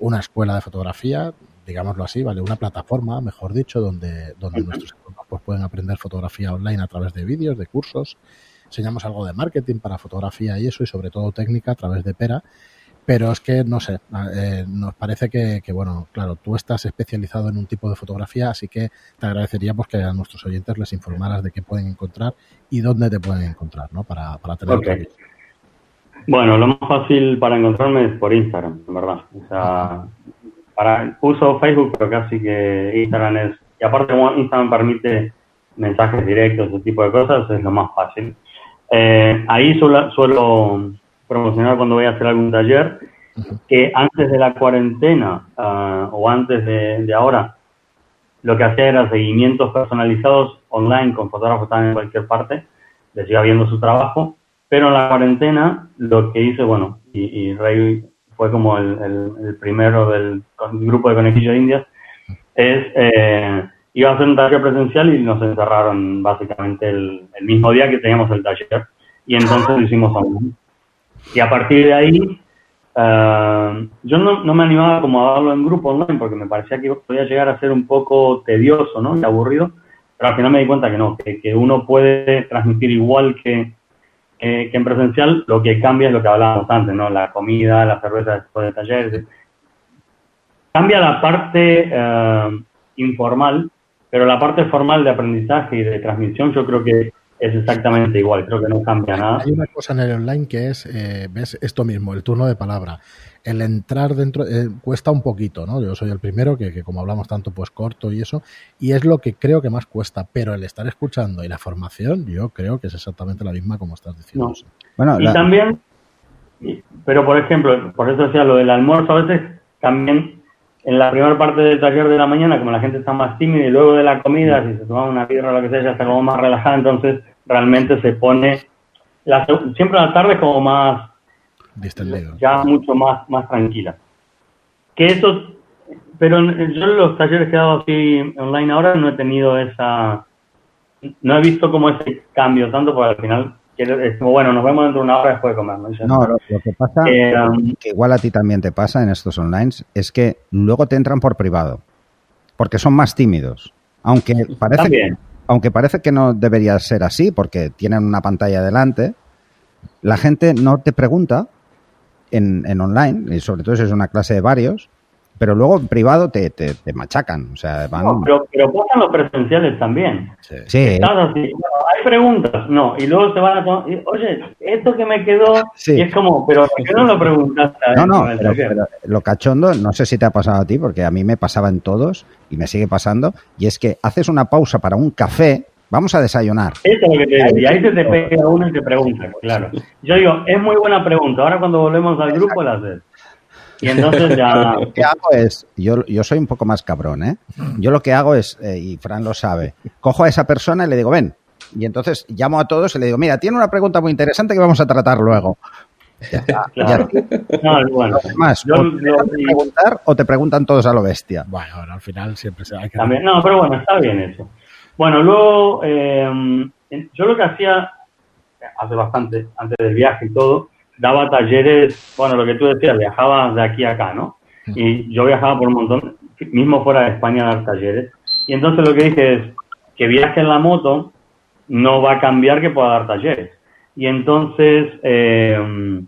una escuela de fotografía, digámoslo así, ¿vale? Una plataforma, mejor dicho, donde, donde nuestros alumnos pues, pueden aprender fotografía online a través de vídeos, de cursos enseñamos algo de marketing para fotografía y eso, y sobre todo técnica a través de Pera. Pero es que, no sé, eh, nos parece que, bueno, claro, tú estás especializado en un tipo de fotografía, así que te agradeceríamos que a nuestros oyentes les informaras de qué pueden encontrar y dónde te pueden encontrar, ¿no? Para, para tener Bueno, lo más fácil para encontrarme es por Instagram, en verdad. O sea, para, uso Facebook, pero casi que Instagram es... Y aparte Instagram permite mensajes directos, ese tipo de cosas, es lo más fácil. Eh, ahí suelo, promocionar cuando voy a hacer algún taller, que antes de la cuarentena ah, o antes de, ahora, lo que hacía era seguimientos personalizados online con fotógrafos que en cualquier parte, les iba viendo su trabajo, pero en la cuarentena lo que hice, bueno, y, y Rey fue como el, primero del grupo de Conejillo de Indias, es eh, iba a hacer un taller presencial y nos encerraron básicamente el, mismo día que teníamos el taller. Y entonces lo hicimos online. Y a partir de ahí, eh, yo no, no, me animaba como a darlo en grupo online porque me parecía que podía llegar a ser un poco tedioso ¿no? y aburrido, pero al final me di cuenta que no, que, que uno puede transmitir igual que, que, en presencial, lo que cambia es lo que hablábamos antes, ¿no? La comida, la cerveza después del taller. Cambia la parte eh, informal, pero la parte formal de aprendizaje y de transmisión yo creo que es exactamente igual, creo que no cambia nada. Hay una cosa en el online que es, eh, ves, esto mismo, el turno de palabra. El entrar dentro eh, cuesta un poquito, ¿no? Yo soy el primero que, como hablamos tanto, pues corto y eso, y es lo que creo que más cuesta, pero el estar escuchando y la formación, yo creo que es exactamente la misma como estás diciendo. Bueno, y también, pero por ejemplo, por eso decía lo del almuerzo, a veces también en la primera parte del taller de la mañana, como la gente está más tímida, y luego de la comida, si se toma una piedra o lo que sea, ya está como más relajada, entonces realmente se pone, la, siempre la tarde como más, Distendido. ya mucho más, más tranquila. Que eso pero yo los talleres que he dado así online ahora no he tenido esa, no he visto como ese cambio tanto porque al final es como, bueno, nos vemos dentro de una hora después de comer. No, lo, que pasa, eh, que igual a ti también te pasa en estos online, es que luego te entran por privado, porque son más tímidos. Aunque parece, que, aunque parece que no debería ser así, porque tienen una pantalla delante, la gente no te pregunta en, en online, y sobre todo si es una clase de varios, pero luego en privado te, te, machacan. O sea, van... pero, pero pasan los presenciales también. Sí. hay preguntas, no, y luego te van a... Oye, esto que me quedó, y es como, pero ¿por qué no lo preguntaste? No, no, pero, lo cachondo, no sé si te ha pasado a ti, porque a mí me pasaba en todos, y me sigue pasando, y es que haces una pausa para un café, Vamos a desayunar. Eso es lo que te digo. Y ahí se te pega uno y te pregunta, claro. Yo digo, es muy buena pregunta. Ahora cuando volvemos al grupo la haces. Y entonces ya... Lo que hago es, yo, yo soy un poco más cabrón, ¿eh? Yo lo que hago es, eh, y Fran lo sabe, cojo a esa persona y le digo, ven. Y entonces llamo a todos y le digo, mira, tiene una pregunta muy interesante que vamos a tratar luego. Ya claro. No, bueno. Además, yo, o te preguntar o te preguntan todos a lo bestia. Bueno, al final siempre se hay que... También, no, pero bueno, está bien eso. Bueno, luego, eh, yo lo que hacía hace bastante, antes del viaje y todo, daba talleres, bueno, lo que tú decías, viajaba de aquí a acá, ¿no? Y yo viajaba por un montón, mismo fuera de España a dar talleres. Y entonces lo que dije es que viaje en la moto no va a cambiar que pueda dar talleres. Y entonces, eh,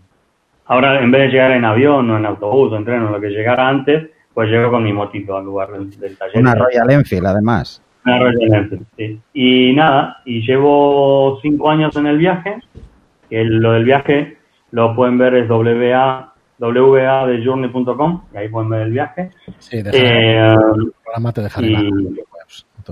ahora en vez de llegar en avión o en autobús o en tren o lo que llegara antes, pues llego con mi motito al lugar del, taller. Una Royal Enfield, además. Una sí. Y nada, y llevo cinco años en el viaje. Que lo del viaje lo pueden ver es WA, journey.com y ahí pueden ver el viaje. Sí, eh, el programa te dejaré y,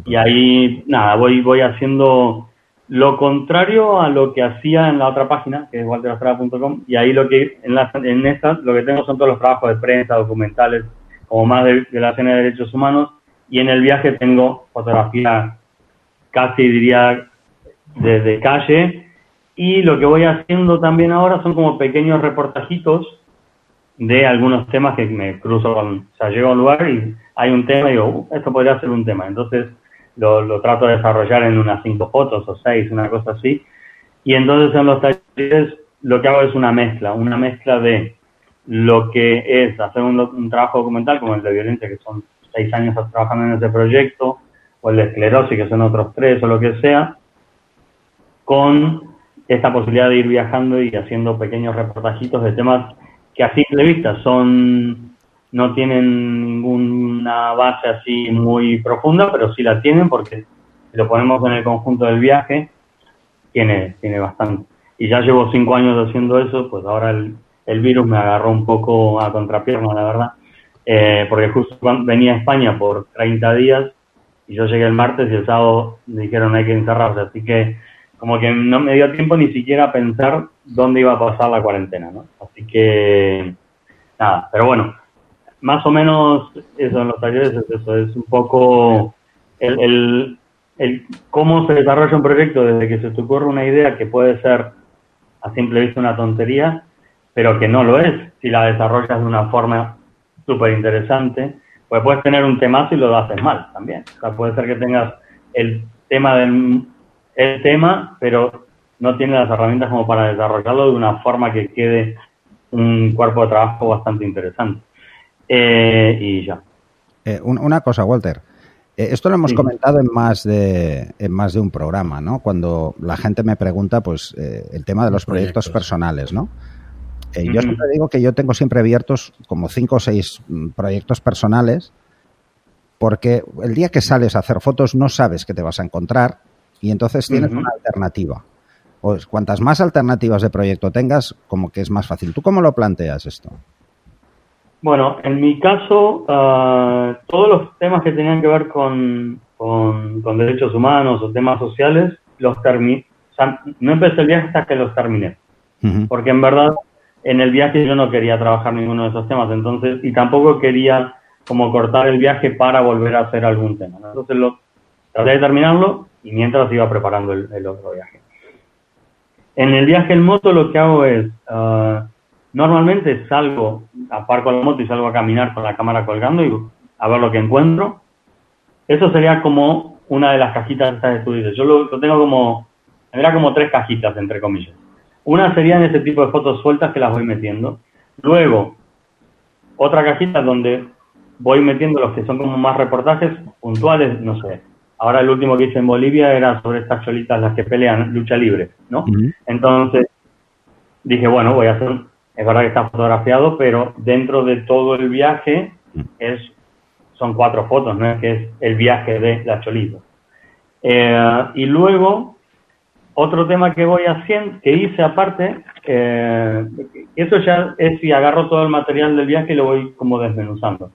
y ahí, nada, voy, voy haciendo lo contrario a lo que hacía en la otra página, que es walterastrada.com, y ahí lo que en, la, en esta lo que tengo son todos los trabajos de prensa, documentales, como más de violación de derechos humanos, y en el viaje tengo fotografía casi diría desde calle, y lo que voy haciendo también ahora son como pequeños reportajitos de algunos temas que me cruzo con, o sea, llego a un lugar y hay un tema y digo, uh, esto podría ser un tema. Entonces lo, lo, trato de desarrollar en unas cinco fotos o seis, una cosa así. Y entonces en los talleres lo que hago es una mezcla, una mezcla de lo que es hacer un, un trabajo documental como el de violencia, que son seis años trabajando en ese proyecto, o el de esclerosis, que son otros tres, o lo que sea, con esta posibilidad de ir viajando y haciendo pequeños reportajitos de temas que a simple vista son no tienen ninguna base así muy profunda, pero sí la tienen porque si lo ponemos en el conjunto del viaje, tiene, tiene bastante. Y ya llevo cinco años haciendo eso, pues ahora el, el virus me agarró un poco a contrapierna, la verdad, eh, porque justo venía a España por 30 días y yo llegué el martes y el sábado me dijeron hay que encerrarse, así que como que no me dio tiempo ni siquiera a pensar dónde iba a pasar la cuarentena, ¿no? Así que, nada, pero bueno, más o menos eso en los talleres es eso, es un poco el, el, cómo se desarrolla un proyecto desde que se te ocurre una idea que puede ser a simple vista una tontería, pero que no lo es si la desarrollas de una forma súper interesante, pues puedes tener un temazo y lo haces mal también. O sea, puede ser que tengas el tema del el tema, pero no tiene las herramientas como para desarrollarlo de una forma que quede un cuerpo de trabajo bastante interesante. Eh, y ya. Eh, una cosa, Walter. Eh, esto lo hemos comentado en más de en más de un programa, ¿no? Cuando la gente me pregunta, pues, el tema de los proyectos, personales, ¿no? Yo siempre digo que yo tengo siempre abiertos como cinco o seis mm, proyectos personales, porque el día que sales a hacer fotos no sabes qué te vas a encontrar y entonces tienes una alternativa. O cuantas más alternativas de proyecto tengas, como que es más fácil. ¿Tú cómo lo planteas esto? Bueno, en mi caso, ah, todos los temas que tenían que ver con, con, derechos humanos o temas sociales, los terminé. O sea, no empecé el viaje hasta que los terminé. Porque en verdad, en el viaje yo no quería trabajar ninguno de esos temas. Entonces, y tampoco quería como cortar el viaje para volver a hacer algún tema. Entonces, lo, traté de terminarlo y mientras iba preparando el, otro viaje. En el viaje en moto lo que hago es, uh, normalmente salgo, aparco la moto y salgo a caminar con la cámara colgando y a ver lo que encuentro. Eso sería como una de las cajitas estas de tu Yo lo, tengo como, era como tres cajitas, entre comillas. Una serían ese tipo de fotos sueltas que las voy metiendo. Luego, otra cajita donde voy metiendo los que son como más reportajes puntuales, no sé. Ahora el último que hice en Bolivia era sobre estas cholitas las que pelean lucha libre, ¿no? Entonces dije, bueno, voy a hacer, es verdad que está fotografiado, pero dentro de todo el viaje es son cuatro fotos, ¿no? Que es el viaje de la cholita. Eh, y luego, otro tema que voy haciendo, que hice aparte, eh, eso ya es si agarro todo el material del viaje y lo voy como desmenuzando.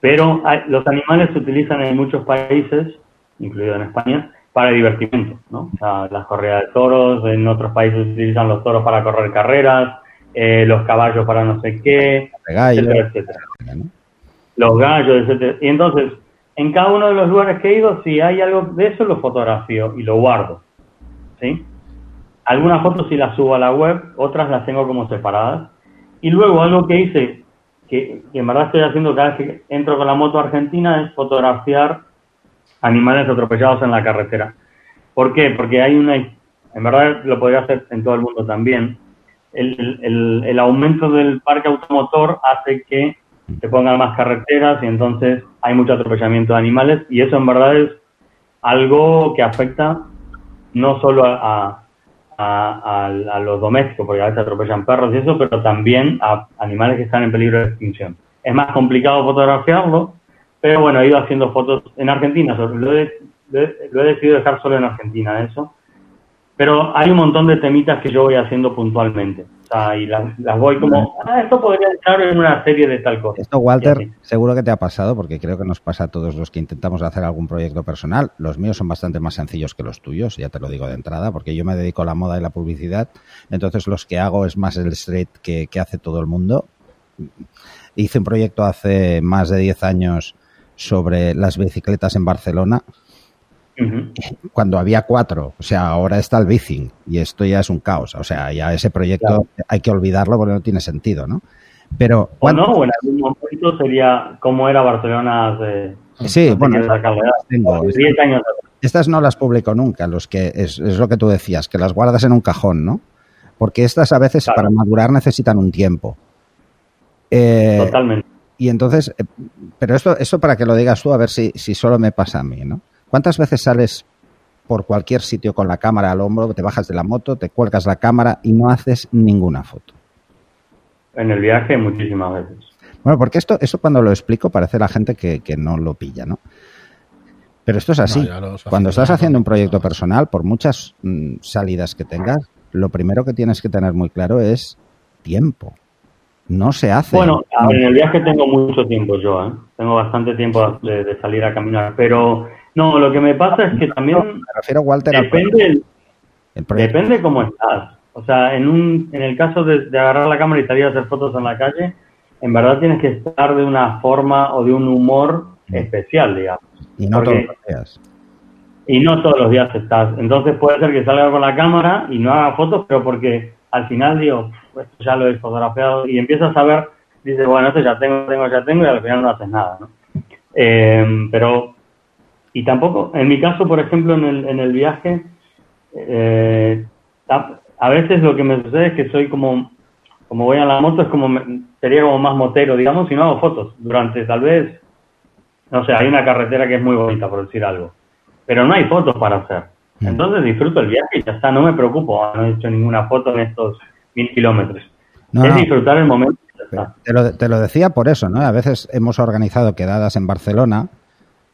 Pero los animales se utilizan en muchos países, incluido en España, para divertimento, ¿no? O sea, las corridas de toros, en otros países se utilizan los toros para correr carreras, eh, los caballos para no sé qué, etcétera, etcétera. Los gallos, etcétera. Y entonces, en cada uno de los lugares que he ido, si hay algo de eso, lo fotografío y lo guardo, ¿sí? Algunas fotos sí las subo a la web, otras las tengo como separadas. Y luego algo que hice que, en verdad estoy haciendo cada vez que entro con la moto argentina es fotografiar animales atropellados en la carretera. ¿Por qué? Porque hay una, en verdad lo podría hacer en todo el mundo también, el, el, el aumento del parque automotor hace que se pongan más carreteras y entonces hay mucho atropellamiento de animales y eso en verdad es algo que afecta no solo a, a, los domésticos, porque a veces atropellan perros y eso, pero también a animales que están en peligro de extinción. Es más complicado fotografiarlo, pero bueno, he ido haciendo fotos en Argentina, lo he, lo he decidido dejar solo en Argentina eso, pero hay un montón de temitas que yo voy haciendo puntualmente y las, voy como, ah, esto podría estar en una serie de tal cosa. Esto, Walter, seguro que te ha pasado, porque creo que nos pasa a todos los que intentamos hacer algún proyecto personal. Los míos son bastante más sencillos que los tuyos, ya te lo digo de entrada, porque yo me dedico a la moda y la publicidad, entonces los que hago es más el street que, que hace todo el mundo. Hice un proyecto hace más de 10 años sobre las bicicletas en Barcelona cuando había cuatro. O sea, ahora está el bicing y esto ya es un caos. O sea, ya ese proyecto hay que olvidarlo porque no tiene sentido, ¿no? Pero o no, o en algún momento sería cómo era Barcelona hace Sí, bueno, tengo. años estas no las publico nunca, los que es, lo que tú decías, que las guardas en un cajón, ¿no? Porque estas a veces para madurar necesitan un tiempo. Eh, Totalmente. Y entonces, eh, pero esto, esto para que lo digas tú, a ver si, si solo me pasa a mí, ¿no? ¿Cuántas veces sales por cualquier sitio con la cámara al hombro, te bajas de la moto, te cuelgas la cámara y no haces ninguna foto? En el viaje muchísimas veces. Bueno, porque esto, eso cuando lo explico parece la gente que, no lo pilla, ¿no? Pero esto es así. cuando estás haciendo un proyecto personal, por muchas mm, salidas que tengas, lo primero que tienes que tener muy claro es tiempo. No se hace. Bueno, en el viaje tengo mucho tiempo yo, ¿eh? Tengo bastante tiempo de salir a caminar, pero no, lo que me pasa es que también. me refiero a Walter. Depende, depende cómo estás. O sea, en, un, en el caso de, agarrar la cámara y salir a hacer fotos en la calle, en verdad tienes que estar de una forma o de un humor especial, digamos. Y no todos los días. Y no todos los días estás. Entonces puede ser que salga con la cámara y no haga fotos, pero porque al final digo, esto ya lo he fotografiado y empiezas a ver, dices, bueno, esto ya tengo, tengo, ya tengo y al final no haces nada, ¿no? Eh, pero y tampoco, en mi caso, por ejemplo, en el, en el viaje, eh, a, veces lo que me sucede es que soy como, como voy a la moto, es como, sería como más motero, digamos, y no hago fotos. Durante tal vez, no sé, hay una carretera que es muy bonita, por decir algo, pero no hay fotos para hacer. Mm. Entonces disfruto el viaje y ya está, no me preocupo, no he hecho ninguna foto en estos mil kilómetros. es disfrutar el momento. Te lo, te lo decía por eso, ¿no? A veces hemos organizado quedadas en Barcelona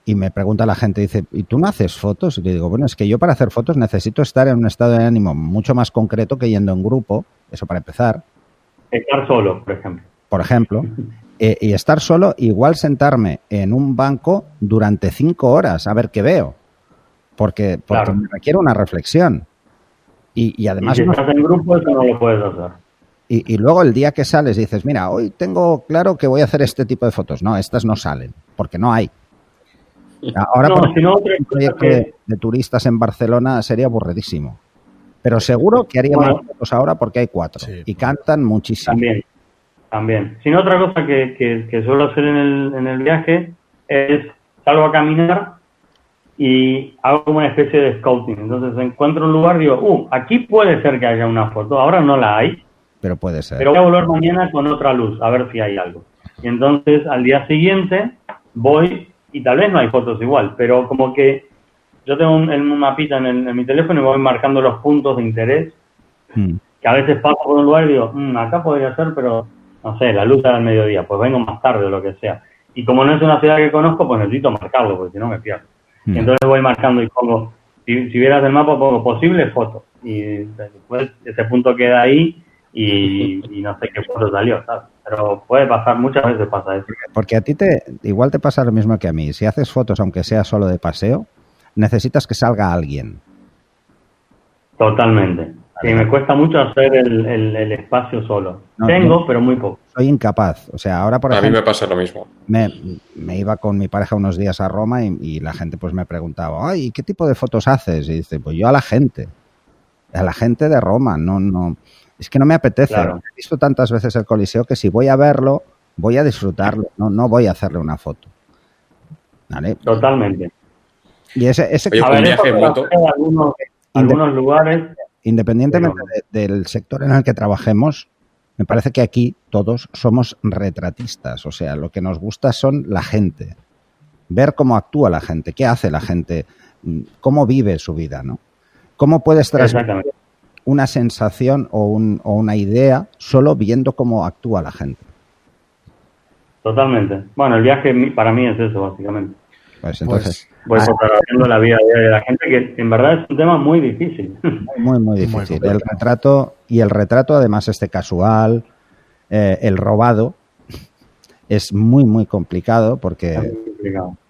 y me pregunta la gente, dice, ¿y tú no haces fotos? Y le digo, bueno, es que yo para hacer fotos necesito estar en un estado de ánimo mucho más concreto que yendo en grupo, eso para empezar. Estar solo, por ejemplo. Por ejemplo. Eh, y estar solo, igual sentarme en un banco durante cinco horas a ver qué veo. Porque, porque me requiere una reflexión. Y, además... si estás en grupo, eso no lo puedes hacer. Y, y, luego el día que sales dices, mira, hoy tengo claro que voy a hacer este tipo de fotos. No, estas no salen, porque no hay. Ahora, por un proyecto de, turistas en Barcelona sería aburridísimo. Pero seguro que haría más fotos ahora porque hay cuatro y cantan muchísimo. También. también. Sin otra cosa que, que, suelo hacer en el, en el viaje es salgo a caminar y hago como una especie de scouting. Entonces encuentro un lugar y digo, uh, aquí puede ser que haya una foto. Ahora no la hay. Pero puede ser. Pero voy a volver mañana con otra luz, a ver si hay algo. Y entonces al día siguiente voy y tal vez no hay fotos igual, pero como que yo tengo un, mapita en, mi teléfono y voy marcando los puntos de interés. Hmm. Que a veces paso por un lugar y digo, mm, acá podría ser, pero no sé, la luz era al mediodía, pues vengo más tarde o lo que sea. Y como no es una ciudad que conozco, pues necesito marcarlo, porque si no me pierdo. Y hmm. entonces voy marcando y pongo, si, si vieras el mapa, pongo posible foto. Y después ese punto queda ahí y, no sé qué foto salió, ¿sabes? Pero puede pasar, muchas veces pasa eso. Porque a ti te, igual te pasa lo mismo que a mí. Si haces fotos, aunque sea solo de paseo, necesitas que salga alguien. Totalmente. Y me cuesta mucho hacer el, espacio solo. Tengo, pero muy poco. Soy incapaz. O sea, ahora por ejemplo. A mí me pasa lo mismo. Me, iba con mi pareja unos días a Roma y, la gente pues me preguntaba, ay, ¿qué tipo de fotos haces? Y dice, pues yo a la gente. A la gente de Roma. No, no. Es que no me apetece. He visto tantas veces el Coliseo que si voy a verlo, voy a disfrutarlo. No, no voy a hacerle una foto. ¿Vale? Totalmente. Y ese, ese a ver, viaje Algunos, algunos lugares Independientemente del sector en el que trabajemos, me parece que aquí todos somos retratistas, o sea, lo que nos gusta son la gente, ver cómo actúa la gente, qué hace la gente, mm, cómo vive su vida, ¿no? ¿Cómo puedes transmitir una sensación o, o una idea solo viendo cómo actúa la gente? Totalmente. Bueno, el viaje para mí es eso, básicamente. Pues entonces. Voy fotografiando la vida de la gente, que en verdad es un tema muy difícil. Muy, muy difícil. el retrato, y el retrato, además, este casual, eh, el robado, es muy, muy complicado porque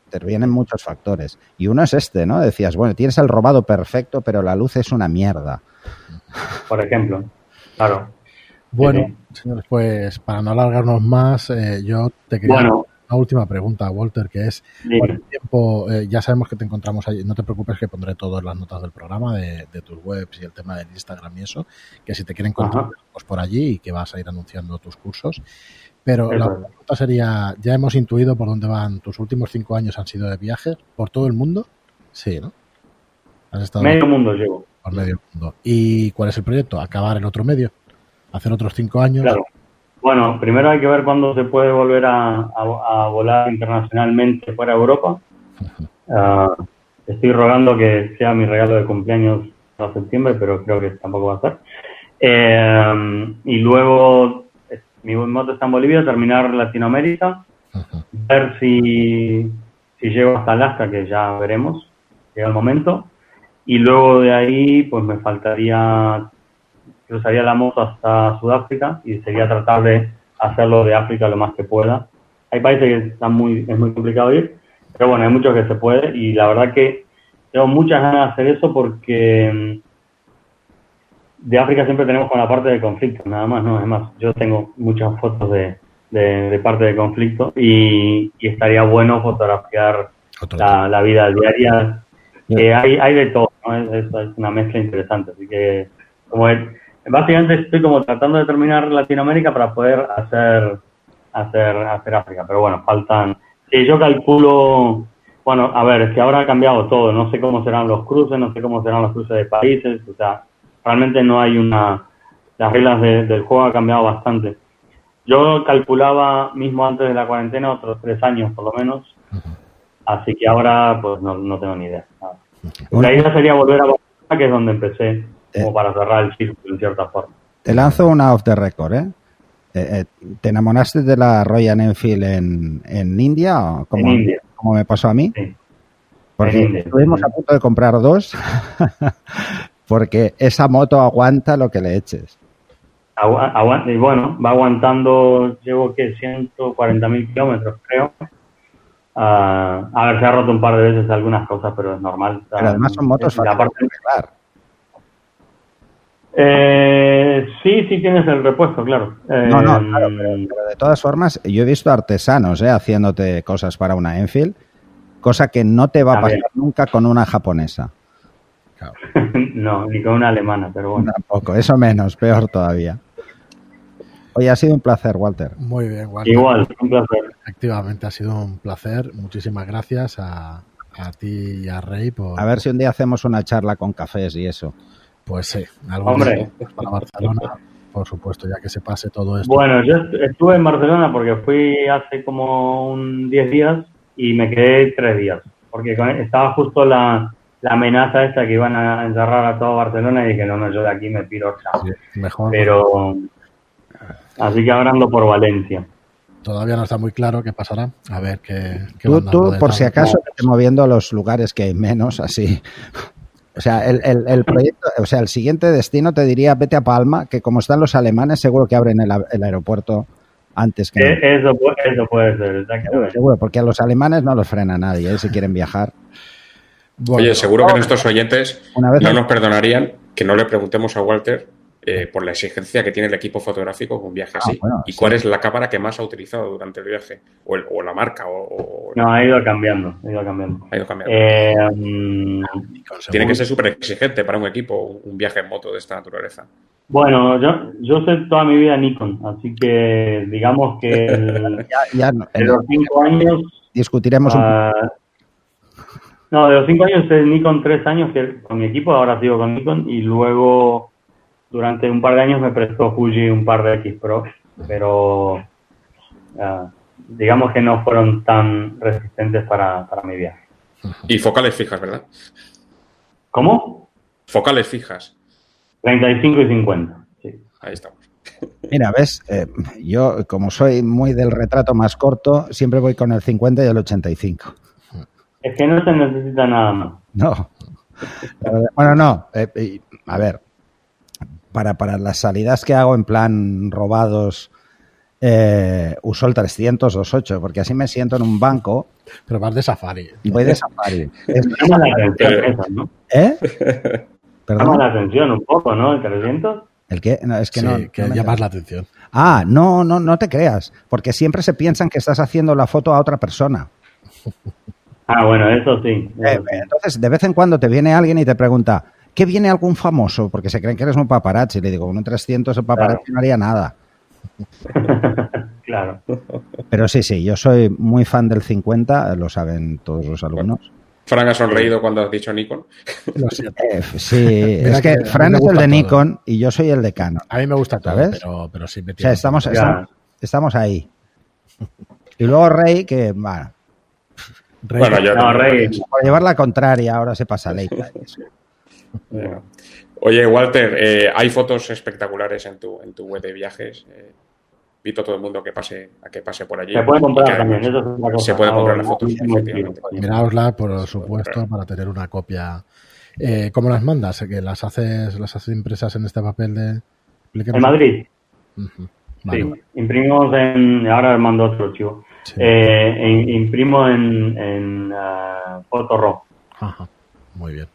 intervienen muchos factores. Y uno es este, ¿no? Decías, bueno, tienes el robado perfecto, pero la luz es una mierda. Por ejemplo, claro. Bueno, señores, pues para no alargarnos más, eh, yo te quería una última pregunta, Walter, que es, por el tiempo, eh, ya sabemos que te encontramos ahí, no te preocupes que pondré todas las notas del programa, de, tus webs y el tema del Instagram y eso, que si te quieren encontrar pues por allí y que vas a ir anunciando tus cursos. Pero la pregunta sería, ya hemos intuido por dónde van tus últimos cinco años han sido de viaje, por todo el mundo. Sí, ¿no? Has estado medio mundo llevo. Por medio mundo. ¿Y cuál es el proyecto? Acabar en otro medio. Hacer otros cinco años. Claro. Bueno, primero hay que ver cuándo se puede volver a, volar internacionalmente fuera de Europa. Ah, estoy rogando que sea mi regalo de cumpleaños para septiembre, pero creo que tampoco va a ser. Eh, y luego, mi moto está en Bolivia, terminar Latinoamérica, ver si, si llego hasta Alaska, que ya veremos, llega el momento. Y luego de ahí, pues me faltaría cruzaría la moto hasta Sudáfrica y sería tratar de hacerlo de África lo más que pueda. Hay países que están muy, es muy complicado ir, pero bueno, hay muchos que se puede y la verdad que tengo muchas ganas de hacer eso porque mm, de África siempre tenemos con la parte de conflicto, nada más, no, es más, yo tengo muchas fotos de, de, parte de conflicto y, estaría bueno fotografiar la, vida diaria. que hay, hay de todo, es, es, una mezcla interesante, así que como es, básicamente estoy como tratando de terminar Latinoamérica para poder hacer, hacer, hacer África. Pero bueno, faltan. Si yo calculo, bueno, a ver, es que ahora ha cambiado todo. No sé cómo serán los cruces, no sé cómo serán los cruces de países. O sea, realmente no hay una. Las reglas del juego han cambiado bastante. Yo calculaba mismo antes de la cuarentena otros tres años por lo menos. Así que ahora, pues no, no tengo ni idea. La idea sería volver a Barcelona, que es donde empecé como para cerrar el círculo en cierta forma. Te lanzo una off the record, ¿eh? eh, eh te enamoraste de la Royal Enfield en, en India o como, como me pasó a mí? Sí. Porque estuvimos a punto de comprar dos porque esa moto aguanta lo que le eches. y bueno, va aguantando, llevo que 140.000 kilómetros, creo. Ah, a ver, se ha roto un par de veces algunas cosas, pero es normal. Pero además son motos fáciles de eh, sí, sí tienes el repuesto, claro. no, no, eh, claro, pero, de todas formas, yo he visto artesanos eh, haciéndote cosas para una Enfield, cosa que no te va a, pasar nunca con una japonesa. no, ni con una alemana, pero bueno. Tampoco, eso menos, peor todavía. Oye, ha sido un placer, Walter. Muy bien, Walter. Igual, un placer. Efectivamente, ha sido un placer. Muchísimas gracias a, a ti y a Rey por... A ver si un día hacemos una charla con cafés y eso. Pues sí, algo Hombre. para Barcelona, por supuesto, ya que se pase todo esto. Bueno, yo est- estuve en Barcelona porque fui hace como un 10 días y me quedé 3 días. Porque estaba justo la, la amenaza esta que iban a encerrar a todo Barcelona y dije, no, no, yo de aquí me piro, chao. Sí, mejor. Pero, así que ahora ando por Valencia. Todavía no está muy claro qué pasará. A ver qué. qué Tú, tú, por si acaso, vete moviendo a los lugares que hay menos, así. O sea, el, el- el proyecto, o sea, el siguiente destino te diría vete a Palma, que como están los alemanes, seguro que abren el, el aeropuerto antes que. Eh, Eso, eso puede ser. Seguro, porque a los alemanes no los frena nadie, ¿eh? si quieren viajar. Bueno, Oye, seguro que nuestros oyentes Una vez no nos perdonarían que no le preguntemos a Walter eh, por la exigencia que tiene el equipo fotográfico con un viaje Ah, así. bueno, y sí. cuál es la cámara que más ha utilizado durante el viaje. O, el- o la marca, o, o- No, ha ido cambiando, ha ido cambiando. ha ido cambiando. Eh, Tiene que ser súper exigente para un equipo un viaje en moto de esta naturaleza. bueno, yo, yo sé toda mi vida Nikon, así que digamos que el- Ya, ya no- de los cinco años discutiremos un Ah, no, de los cinco años es Nikon tres años que con mi equipo, ahora sigo con Nikon y luego durante un par de años me prestó Fuji un par de X Pro, pero ah, digamos que no fueron tan resistentes para, para mi viaje. Y focales fijas, ¿verdad? ¿Cómo? Focales fijas. 35 y 50. Sí. Ahí estamos. Mira, ves, Eh, yo como soy muy del retrato más corto, siempre voy con el 50 y el 85. Es que no se necesita nada más. No. Bueno, no. eh, eh, a ver, para, para las salidas que hago en plan robados, eh, uso el 300 28, porque así me siento en un banco Pero vas de safari. voy de safari. Es- Llama la atención ¿no? ¿Eh? Llama la atención un poco, ¿no? El 300. ¿El qué? No, es que Sí, no. que no llamas la atención. Ah, no, no, no te creas, porque siempre se piensan que estás haciendo la foto a otra persona. Ah, bueno, eso sí. Eh, eso sí. entonces, de vez en cuando te viene alguien y te pregunta, ¿qué viene algún famoso? Porque se creen que eres un paparazzi. Le digo, con un 300 el paparazzi no haría nada. claro. Pero sí, sí, yo soy muy fan del 50, lo saben todos los alumnos. Fran ha sonreído cuando has dicho Nikon. Lo. Eh, sí, es que Fran es el de todo. Nikon y yo soy el de Canon. A mí me gusta todo, ¿Sabes? pero, pero sí me O sea, estamos, estamos, estamos ahí. Y luego Rey, que bueno, Rey, Bueno, yo No, Rey. por llevar la contraria, ahora se pasa ley. Bueno. Oye, Walter, eh, hay fotos espectaculares en tu, en tu web de viajes. Eh, invito a todo el mundo que pase, a que pase por allí. Se puede comprar también, eso es otra cosa. Se puede comprar las fotos, efectivamente. Miraosla, por supuesto, para tener una copia. Eh, ¿Cómo las mandas? ¿Que las haces, las haces impresas en este papel de... explíquenos. En Madrid. Vale, sí. Imprimimos en. Ahora mando otro chivo. Sí. Eh, imprimo en, en ah, Photorro. Ajá. Muy bien.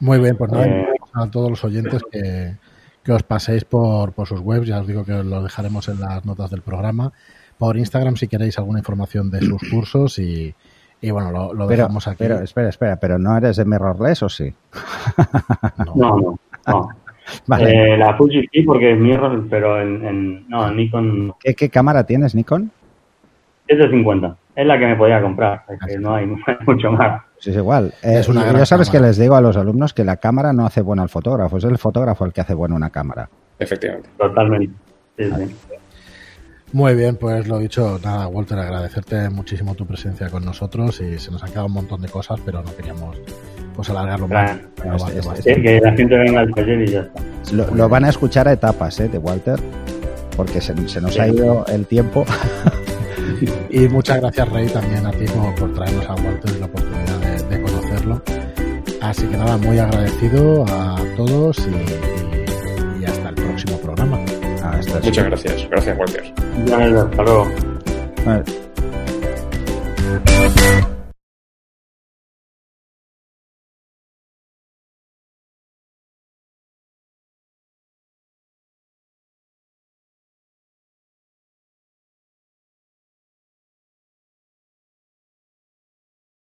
Muy bien, pues nada, Eh. invitamos a todos los oyentes que, que os paséis por, por sus webs, ya os digo que os lo dejaremos en las notas del programa, por Instagram si queréis alguna información de sus cursos y, y bueno, lo, lo Pero, dejamos aquí. pero, espera, espera, pero ¿no eres de Mirrorless o sí? No. No, no. no. Vale. Eh, la Fuji sí, porque es mirror, pero en, en- no, en Nikon. ¿Qué, qué cámara tienes, Nikon? 750. Es la que me podía comprar, es que no hay, mucho más. Pues es igual. Eh, Es una yo sabes cámara. que les digo a los alumnos que la cámara no hace bueno al fotógrafo, es el fotógrafo el que hace bueno una cámara. Efectivamente. Totalmente. Sí, sí. Muy bien, pues lo dicho, nada, Walter, agradecerte muchísimo tu presencia con nosotros y se nos han quedado un montón de cosas, pero no queríamos pues alargarlo más. Claro. Pero Este- este-. Sí, que la gente venga al taller y ya está. Lo, lo van a escuchar a etapas, ¿eh? De Walter, porque se, se nos Sí. ha ido el tiempo. Y muchas gracias, Rey, también a ti por, por traernos a Walter y la oportunidad de, de conocerlo. Así que nada, muy agradecido a todos y, y hasta el próximo programa. Hasta Muchas gracias. Gracias, Walter. Ya, hasta luego. Vale.